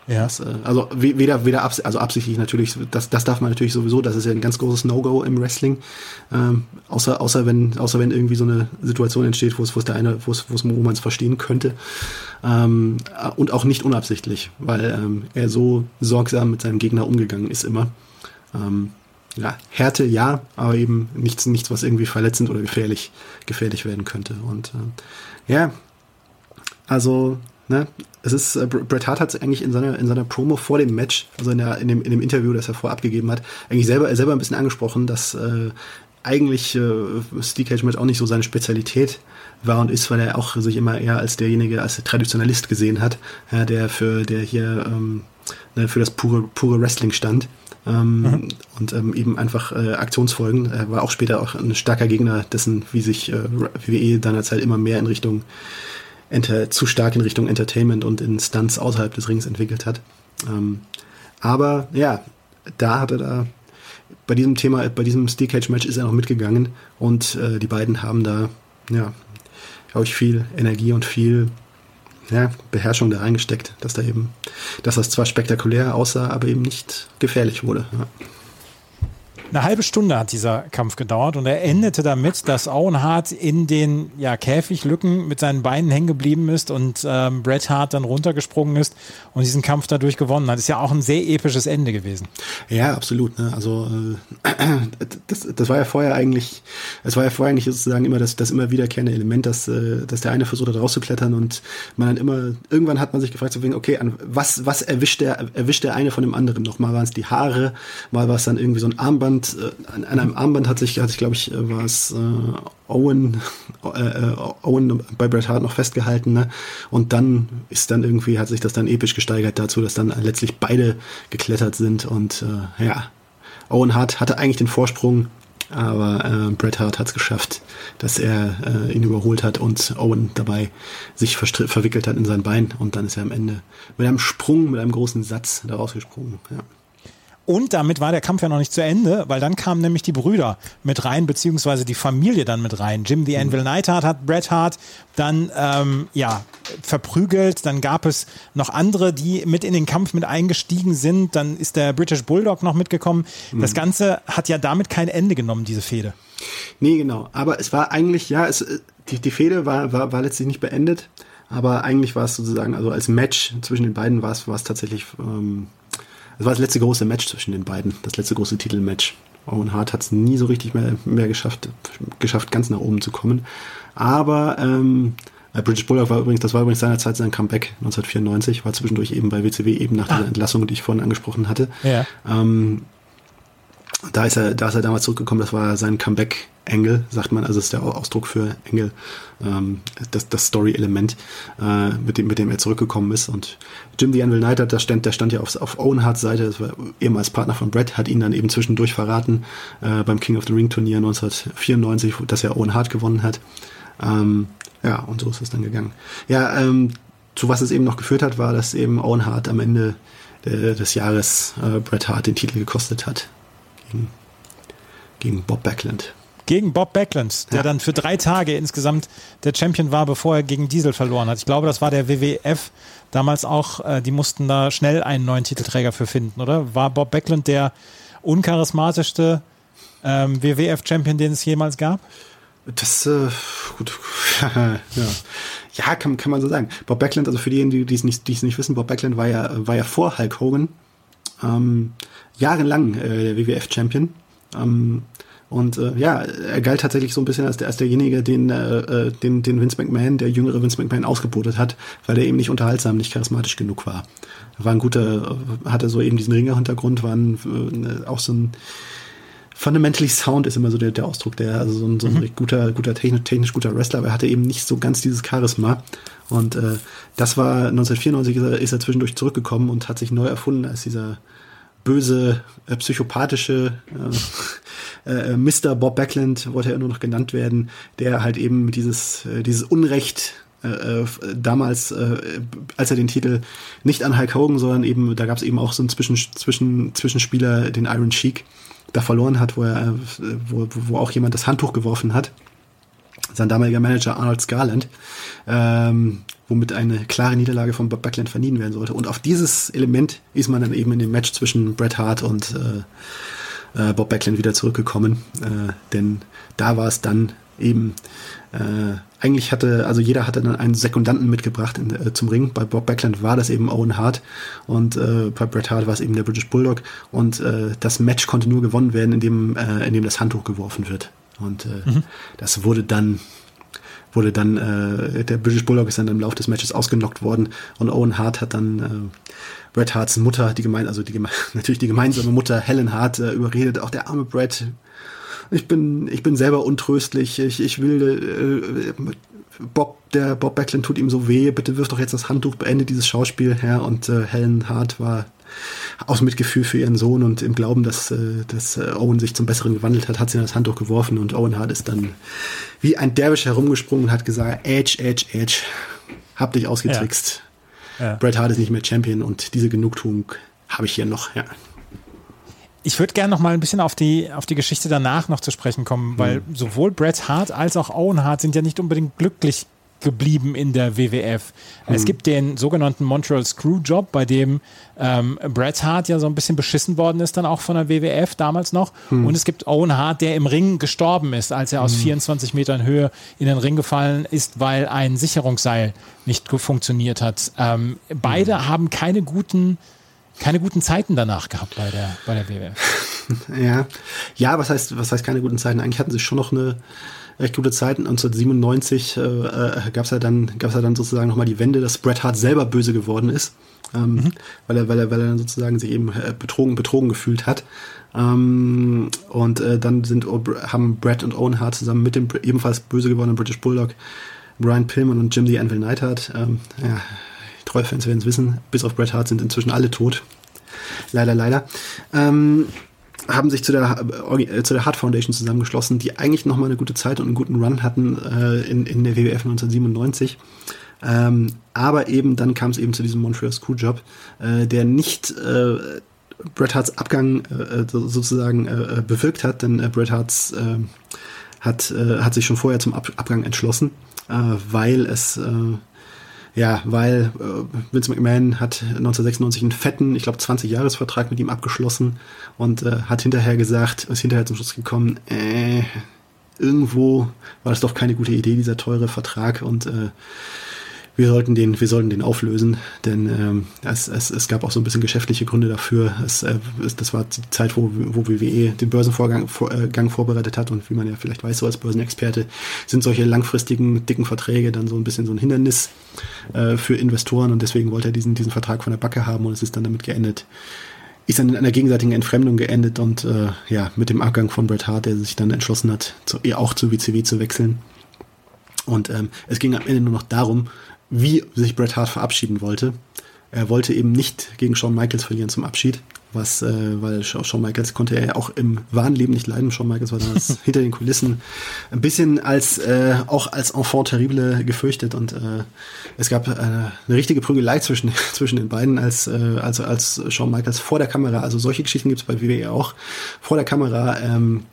Speaker 2: Ja.
Speaker 3: Das, äh, also we- weder, weder abs also absichtlich natürlich, das, das darf man natürlich sowieso, das ist ja ein ganz großes No-Go im Wrestling. Ähm, außer, außer wenn, außer wenn irgendwie so eine Situation entsteht, wo es, wo es der eine, wo es, wo es, man es verstehen könnte. Ähm, und auch nicht unabsichtlich, weil ähm, er so sorgsam mit seinem Gegner umgegangen ist immer. Ähm, ja, Härte ja, aber eben nichts, nichts, was irgendwie verletzend oder gefährlich, gefährlich werden könnte. Und ähm, ja, also, ne, es ist, äh, Bret Hart hat es eigentlich in seiner, in seiner Promo vor dem Match, also in, der, in, dem, in dem Interview, das er vorab gegeben hat, eigentlich selber, selber ein bisschen angesprochen, dass äh, eigentlich äh, Steel Cage Match auch nicht so seine Spezialität war und ist, weil er auch sich immer eher als derjenige, als der Traditionalist gesehen hat, ja, der für, der hier ähm, ne, für das pure, pure Wrestling stand. Ähm, Und ähm, eben einfach äh, Aktionsfolgen. Er war auch später auch ein starker Gegner dessen, wie sich äh, WWE seinerzeit immer mehr in Richtung enter, zu stark in Richtung Entertainment und in Stunts außerhalb des Rings entwickelt hat. Ähm, aber ja, da hat er da bei diesem Thema, bei diesem Steel Cage Match ist er noch mitgegangen und äh, die beiden haben da, ja, glaube ich, viel Energie und viel ja, Beherrschung da reingesteckt, dass da eben, dass das zwar spektakulär aussah, aber eben nicht gefährlich wurde. Ja.
Speaker 2: Eine halbe Stunde hat dieser Kampf gedauert und er endete damit, dass Owen Hart in den ja, Käfiglücken mit seinen Beinen hängen geblieben ist und ähm, Bret Hart dann runtergesprungen ist und diesen Kampf dadurch gewonnen hat. Ist ja auch ein sehr episches Ende gewesen.
Speaker 3: Ja, absolut. Ne? Also äh, das, das war ja vorher eigentlich, es war ja vorher eigentlich sozusagen immer das, das immer wiederkehrende Element, dass, äh, dass der eine versucht hat rauszuklettern und man dann immer, irgendwann hat man sich gefragt, so wegen, okay, an was, was erwischt der, erwischt der eine von dem anderen noch? Mal waren es die Haare, mal war es dann irgendwie so ein Armband, äh, an, an einem Armband hat sich, hat sich, glaube ich, äh, war es äh, Owen, äh, äh, Owen bei Bret Hart noch festgehalten, ne? Und dann ist dann irgendwie, hat sich das dann episch gesteigert dazu, dass dann letztlich beide geklettert sind und äh, ja, Owen Hart hatte eigentlich den Vorsprung, aber äh, Bret Hart hat es geschafft, dass er äh, ihn überholt hat und Owen dabei sich verwickelt hat in sein Bein und dann ist er am Ende mit einem Sprung, mit einem großen Satz da rausgesprungen. Ja.
Speaker 2: Und damit war der Kampf ja noch nicht zu Ende, weil dann kamen nämlich die Brüder mit rein, beziehungsweise die Familie dann mit rein. Jim the Anvil Neidhart hat Bret Hart dann ähm, ja verprügelt. Dann gab es noch andere, die mit in den Kampf mit eingestiegen sind. Dann ist der British Bulldog noch mitgekommen. Das Ganze hat ja damit kein Ende genommen, diese Fehde.
Speaker 3: Nee, genau. Aber es war eigentlich, ja, es, die, die Fehde war, war, war letztlich nicht beendet. Aber eigentlich war es sozusagen, also als Match zwischen den beiden war es, war es tatsächlich, ähm, es war das letzte große Match zwischen den beiden, das letzte große Titelmatch. Owen Hart hat es nie so richtig mehr, mehr geschafft, geschafft, ganz nach oben zu kommen. Aber ähm, äh, British Bulldog war übrigens, das war übrigens seinerzeit sein Comeback 1994, war zwischendurch eben bei WCW eben nach dieser Entlassung, die ich vorhin angesprochen hatte.
Speaker 2: Ja.
Speaker 3: Ähm, da ist er, da ist er damals zurückgekommen, das war sein Comeback-Engel, sagt man, also ist der Ausdruck für Engel, ähm, das, das Story-Element, äh, mit, dem, mit dem er zurückgekommen ist. Und Jim the Anvil Knight, der stand, der stand ja auf, auf Owen Harts Seite, das war ehemals Partner von Brett, hat ihn dann eben zwischendurch verraten äh, beim King of the Ring Turnier 1994, das ja Owen Hart gewonnen hat. Ähm, Ja, und so ist es dann gegangen. Ja, ähm, zu was es eben noch geführt hat, war, dass eben Owen Hart am Ende äh, des Jahres äh, Bret Hart den Titel gekostet hat. Gegen, gegen Bob Backlund.
Speaker 2: Gegen Bob Backlund, der ja. dann für drei Tage insgesamt der Champion war, bevor er gegen Diesel verloren hat. Ich glaube, das war der WWF damals auch. Äh, die mussten da schnell einen neuen Titelträger für finden, oder? War Bob Backlund der uncharismatischste ähm, WWF-Champion, den es jemals gab?
Speaker 3: Das, äh, gut, ja. ja, kann, kann man so sagen. Bob Backlund, also für diejenigen, die es nicht, die es nicht wissen, Bob Backlund war ja, war ja vor Hulk Hogan ähm, jahrelang äh, der WWF-Champion. Ähm, und äh, ja, er galt tatsächlich so ein bisschen als, der, als derjenige, den, äh, äh, den, den Vince McMahon, der jüngere Vince McMahon, ausgebotet hat, weil er eben nicht unterhaltsam, nicht charismatisch genug war. War ein guter, hatte so eben diesen Ringer-Hintergrund, war ein, äh, auch so ein fundamentally sound ist immer so der, der Ausdruck, der, also so ein, so ein mhm. guter, guter technisch, technisch guter Wrestler, aber er hatte eben nicht so ganz dieses Charisma. Und äh, das war 1994 ist er, ist er zwischendurch zurückgekommen und hat sich neu erfunden als dieser böse, äh, psychopathische äh, äh, Mr. Bob Backlund, wollte er nur noch genannt werden, der halt eben dieses, äh, dieses Unrecht äh, äh, damals, äh, als er den Titel nicht an Hulk Hogan, sondern eben, da gab es eben auch so einen Zwischen, Zwischen, Zwischenspieler, den Iron Sheik, da verloren hat, wo er, wo, wo auch jemand das Handtuch geworfen hat. Sein damaliger Manager Arnold Scarland, ähm, womit eine klare Niederlage von Bob Backlund vermieden werden sollte. Und auf dieses Element ist man dann eben in dem Match zwischen Bret Hart und äh, äh, Bob Backlund wieder zurückgekommen. Äh, denn da war es dann eben äh, eigentlich hatte, also jeder hatte dann einen Sekundanten mitgebracht in, äh, zum Ring. Bei Bob Backlund war das eben Owen Hart und äh, bei Bret Hart war es eben der British Bulldog und äh, das Match konnte nur gewonnen werden, indem, äh, indem das Handtuch geworfen wird. Und äh, mhm. das wurde dann wurde dann äh, der British Bulldog ist dann im Laufe des Matches ausgenockt worden und Owen Hart hat dann äh, Bret Harts Mutter, die gemein, also die natürlich die gemeinsame Mutter Helen Hart äh, überredet, auch der arme Bret ich bin, ich bin selber untröstlich. Ich, ich will, äh, Bob, der Bob Backlund tut ihm so weh. Bitte wirf doch jetzt das Handtuch, beende dieses Schauspiel her. Und äh, Helen Hart war aus Mitgefühl für ihren Sohn und im Glauben, dass, äh, dass äh, Owen sich zum Besseren gewandelt hat, hat sie das Handtuch geworfen und Owen Hart ist dann wie ein Derwisch herumgesprungen und hat gesagt, Edge, Edge, Edge, hab dich ausgetrickst. Ja. Ja. Bret Hart ist nicht mehr Champion und diese Genugtuung habe ich hier noch, ja.
Speaker 2: Ich würde gerne noch mal ein bisschen auf die, auf die Geschichte danach noch zu sprechen kommen, weil mhm. sowohl Bret Hart als auch Owen Hart sind ja nicht unbedingt glücklich geblieben in der WWF. Mhm. Es gibt den sogenannten Montreal Screwjob, bei dem ähm, Bret Hart ja so ein bisschen beschissen worden ist, dann auch von der WWF damals noch. Mhm. Und es gibt Owen Hart, der im Ring gestorben ist, als er aus 24 mhm. Metern Höhe in den Ring gefallen ist, weil ein Sicherungsseil nicht funktioniert hat. Ähm, beide mhm. haben keine guten keine guten Zeiten danach gehabt bei der, bei der WWF.
Speaker 3: ja. Ja, was heißt, was heißt keine guten Zeiten? Eigentlich hatten sie schon noch eine recht gute Zeit. 1997 äh, äh, gab es ja dann, gab's ja dann sozusagen nochmal die Wende, dass Bret Hart selber böse geworden ist. Ähm, mhm. weil, er, weil, er, weil er dann sozusagen sich eben äh, betrogen, betrogen gefühlt hat. Ähm, und äh, dann sind, haben Bret und Owen Hart zusammen mit dem ebenfalls böse gewordenen British Bulldog Brian Pillman und Jim the Anvil Neidhart, ähm, ja, Treue-Fans werden es wissen, bis auf Bret Hart sind inzwischen alle tot. Leider, leider. Ähm, haben sich zu der, äh, zu der Hart Foundation zusammengeschlossen, die eigentlich nochmal eine gute Zeit und einen guten Run hatten äh, in, in der WWF 1997. Ähm, aber eben dann kam es eben zu diesem Montreal Screwjob, äh, der nicht äh, Bret Harts Abgang äh, sozusagen äh, bewirkt hat, denn äh, Bret Harts äh, hat, äh, hat sich schon vorher zum Ab Abgang entschlossen, äh, weil es äh, ja, weil äh, Vince McMahon hat 1996 einen fetten, ich glaube 20-Jahres-Vertrag mit ihm abgeschlossen und äh, hat hinterher gesagt, ist hinterher zum Schluss gekommen, äh, irgendwo war das doch keine gute Idee, dieser teure Vertrag und äh, wir sollten den, wir sollten den auflösen, denn ähm, es, es, es gab auch so ein bisschen geschäftliche Gründe dafür. Es, äh, es, das war die Zeit, wo, wo WWE den Börsenvorgang vor, äh, Gang vorbereitet hat und wie man ja vielleicht weiß, so als Börsenexperte sind solche langfristigen, dicken Verträge dann so ein bisschen so ein Hindernis äh, für Investoren und deswegen wollte er diesen, diesen Vertrag von der Backe haben und es ist dann damit geendet, ist dann in einer gegenseitigen Entfremdung geendet und äh, ja, mit dem Abgang von Bret Hart, der sich dann entschlossen hat, zu, auch zu WCW zu wechseln. Und ähm, es ging am Ende nur noch darum, wie sich Bret Hart verabschieden wollte. Er wollte eben nicht gegen Shawn Michaels verlieren zum Abschied, was, äh, weil Shawn Michaels konnte er ja auch im wahren Leben nicht leiden. Shawn Michaels war damals hinter den Kulissen ein bisschen als äh, auch als Enfant terrible gefürchtet und äh, es gab äh, eine richtige Prügelei zwischen zwischen den beiden als äh, als als Shawn Michaels vor der Kamera. Also solche Geschichten gibt es bei WWE auch vor der Kamera. Ähm,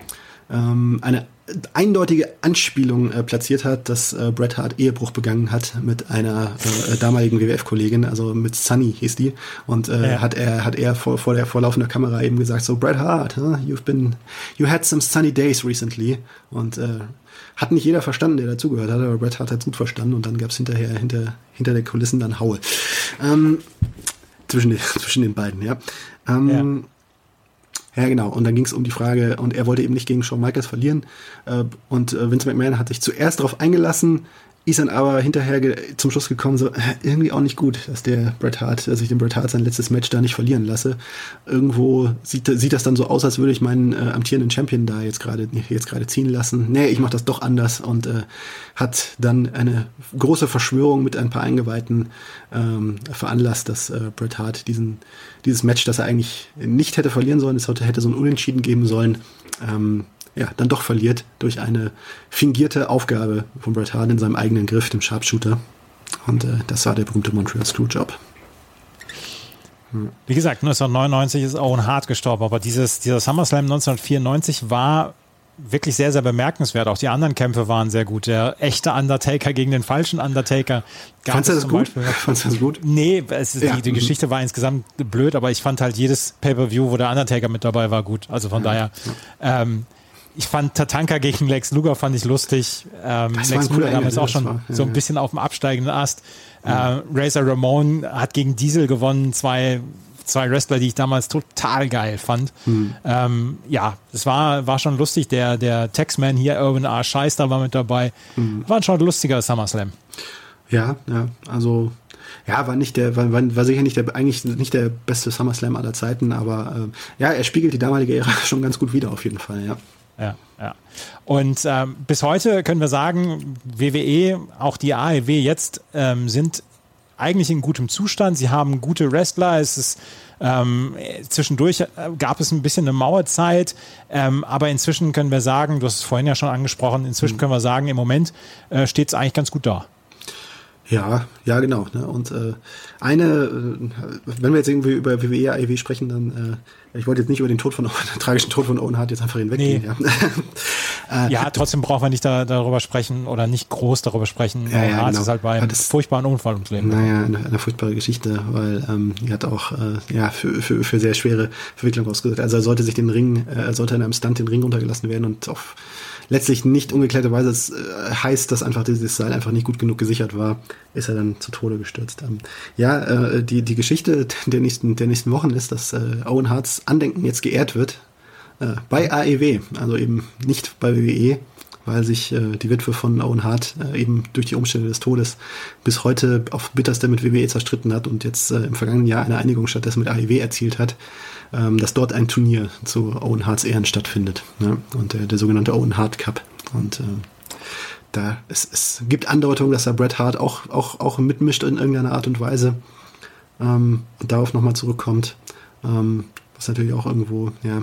Speaker 3: ähm, eine eindeutige Anspielung äh, platziert hat, dass äh, Bret Hart Ehebruch begangen hat mit einer äh, damaligen WWF-Kollegin, also mit Sunny hieß die. Und äh, ja. hat er hat er vor, vor der vorlaufenden Kamera eben gesagt, so Bret Hart, huh, you've been, you had some sunny days recently. Und äh, hat nicht jeder verstanden, der dazugehört hat, aber Bret Hart hat gut verstanden und dann gab es hinterher hinter hinter den Kulissen dann Haue ähm, zwischen den, zwischen den beiden, ja. Ähm, ja. Ja, genau. Und dann ging es um die Frage, und er wollte eben nicht gegen Shawn Michaels verlieren. Äh, und äh, Vince McMahon hat sich zuerst darauf eingelassen, ist dann aber hinterher zum Schluss gekommen, so äh, irgendwie auch nicht gut, dass der Bret Hart, dass ich den Bret Hart sein letztes Match da nicht verlieren lasse. Irgendwo sieht, sieht das dann so aus, als würde ich meinen äh, amtierenden Champion da jetzt gerade jetzt gerade ziehen lassen. Nee, ich mache das doch anders und äh, hat dann eine große Verschwörung mit ein paar Eingeweihten ähm, veranlasst, dass äh, Bret Hart diesen dieses Match, das er eigentlich nicht hätte verlieren sollen, es hätte so ein Unentschieden geben sollen, ähm, ja, dann doch verliert durch eine fingierte Aufgabe von Bret Hart in seinem eigenen Griff, dem Sharpshooter. Und äh, das war der berühmte Montreal Screwjob.
Speaker 2: Wie gesagt, 1999 ist Owen Hart gestorben, aber dieses, dieser SummerSlam 1994 war wirklich sehr, sehr bemerkenswert. Auch die anderen Kämpfe waren sehr gut. Der echte Undertaker gegen den falschen Undertaker.
Speaker 3: Fandest du das gut? Fandest
Speaker 2: du das gut? Nee, es ist, ja. die, die, Geschichte war insgesamt blöd, aber ich fand halt jedes Pay-Per-View, wo der Undertaker mit dabei war, gut. Also von ja. daher, ähm, ich fand Tatanka gegen Lex Luger fand ich lustig. Ähm, Lex Luger damals auch schon war, ja, so ein bisschen auf dem absteigenden Ast. Äh, Razor Ramon hat gegen Diesel gewonnen, zwei, zwei Wrestler, die ich damals total geil fand. Mhm. Ähm, ja, es war, war schon lustig. Der, der Texman hier, Irwin R. Scheister, war mit dabei. Mhm. War schon ein lustiger SummerSlam.
Speaker 3: Ja, ja, also ja, war nicht der, war, war sicher nicht der, eigentlich nicht der beste SummerSlam aller Zeiten, aber äh, ja, er spiegelt die damalige Ära schon ganz gut wieder auf jeden Fall, ja
Speaker 2: ja, ja. Und ähm, bis heute können wir sagen, WWE, auch die AEW jetzt ähm, sind eigentlich in gutem Zustand. Sie haben gute Wrestler. Es ist ähm, zwischendurch äh, gab es ein bisschen eine Mauerzeit, ähm, aber inzwischen können wir sagen, du hast es vorhin ja schon angesprochen, inzwischen mhm. können wir sagen, im Moment äh, steht es eigentlich ganz gut da.
Speaker 3: Ja, ja, genau. Ne? Und äh, eine, äh, wenn wir jetzt irgendwie über WWE, AEW sprechen, dann, äh, ich wollte jetzt nicht über den Tod von, den tragischen Tod von Owen Hart jetzt einfach hinweggehen.
Speaker 2: Nee. Ja. äh, ja, trotzdem brauchen wir nicht da, darüber sprechen oder nicht groß darüber sprechen.
Speaker 3: Ja, ja, Hart
Speaker 2: genau. ist halt bei einem das, furchtbaren Unfall ums Leben.
Speaker 3: Naja, eine, eine furchtbare Geschichte, weil ähm, er hat auch äh, ja, für, für, für sehr schwere Verwicklung ausgesetzt. Also er sollte sich den Ring, äh, er sollte in einem Stunt den Ring runtergelassen werden und auf letztlich nicht ungeklärterweise äh, heißt, dass einfach dieses Seil einfach nicht gut genug gesichert war, ist er dann zu Tode gestürzt. Ähm, ja, äh, die, die Geschichte der nächsten, der nächsten Wochen ist, dass äh, Owen Harts Andenken jetzt geehrt wird äh, bei AEW, also eben nicht bei WWE, weil sich äh, die Witwe von Owen Hart äh, eben durch die Umstände des Todes bis heute auf bitterste mit WWE zerstritten hat und jetzt äh, im vergangenen Jahr eine Einigung stattdessen mit AEW erzielt hat ähm, dass dort ein Turnier zu Owen Harts Ehren stattfindet. Ne? Und der, der sogenannte Owen Hart Cup. Und äh, da es, es gibt Andeutungen, dass da Bret Hart auch, auch, auch mitmischt in irgendeiner Art und Weise. Ähm, und darauf nochmal zurückkommt. Ähm, was natürlich auch irgendwo, ja,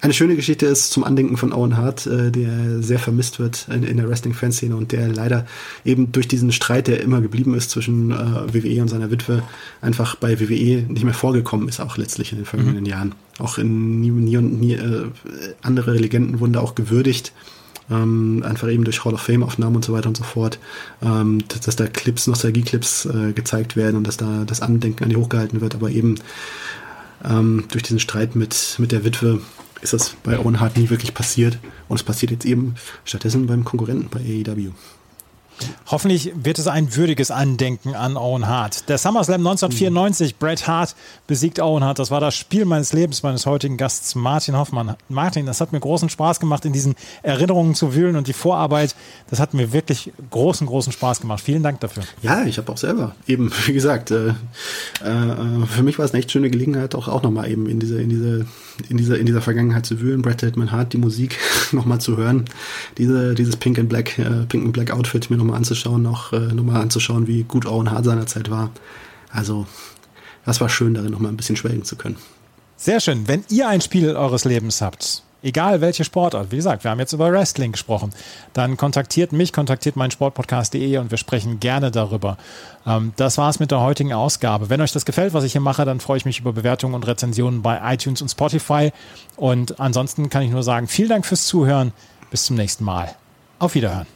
Speaker 3: eine schöne Geschichte ist zum Andenken von Owen Hart, äh, der sehr vermisst wird in, in der Wrestling-Fanszene und der leider eben durch diesen Streit, der immer geblieben ist zwischen äh, WWE und seiner Witwe, einfach bei WWE nicht mehr vorgekommen ist, auch letztlich in den vergangenen mhm. Jahren. Auch in nie, nie und nie äh, andere Legenden wurden da auch gewürdigt. Ähm, einfach eben durch Hall of Fame Aufnahmen und so weiter und so fort, ähm, dass, dass, da Clips, Nostalgie-Clips äh, gezeigt werden und dass da das Andenken an die hochgehalten wird, aber eben ähm, durch diesen Streit mit, mit der Witwe ist das bei Owen Hart nie wirklich passiert. Und es passiert jetzt eben stattdessen beim Konkurrenten bei AEW.
Speaker 2: Hoffentlich wird es ein würdiges Andenken an Owen Hart. Der SummerSlam 1994, mhm. Bret Hart besiegt Owen Hart. Das war das Spiel meines Lebens, meines heutigen Gasts Martin Hoffmann. Martin, das hat mir großen Spaß gemacht, in diesen Erinnerungen zu wühlen und die Vorarbeit, das hat mir wirklich großen, großen Spaß gemacht. Vielen Dank dafür.
Speaker 3: Ja, ich habe auch selber eben, wie gesagt, äh, äh, für mich war es eine echt schöne Gelegenheit, auch, auch nochmal eben in diese, in diese, in dieser, in dieser Vergangenheit zu wühlen. Bret Hitman Hart, die Musik nochmal zu hören. Diese, dieses Pink and Black, äh, Pink and Black Outfit mir nochmal anzuschauen, auch äh, nochmal anzuschauen, wie gut Owen Hart seinerzeit war. Also, das war schön, darin nochmal ein bisschen schwelgen zu können.
Speaker 2: Sehr schön. Wenn ihr ein Spiel eures Lebens habt, egal welche Sportart, wie gesagt, wir haben jetzt über Wrestling gesprochen, dann kontaktiert mich, kontaktiert meinen Sportpodcast.de und wir sprechen gerne darüber. Ähm, das war's mit der heutigen Ausgabe. Wenn euch das gefällt, was ich hier mache, dann freue ich mich über Bewertungen und Rezensionen bei iTunes und Spotify. Und ansonsten kann ich nur sagen, vielen Dank fürs Zuhören. Bis zum nächsten Mal. Auf Wiederhören.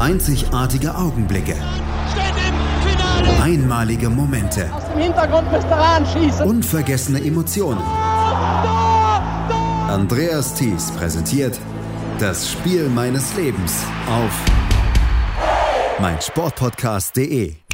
Speaker 1: Einzigartige Augenblicke. Einmalige Momente. Unvergessene Emotionen. Andreas Thies präsentiert das Spiel meines Lebens auf meinsportpodcast.de.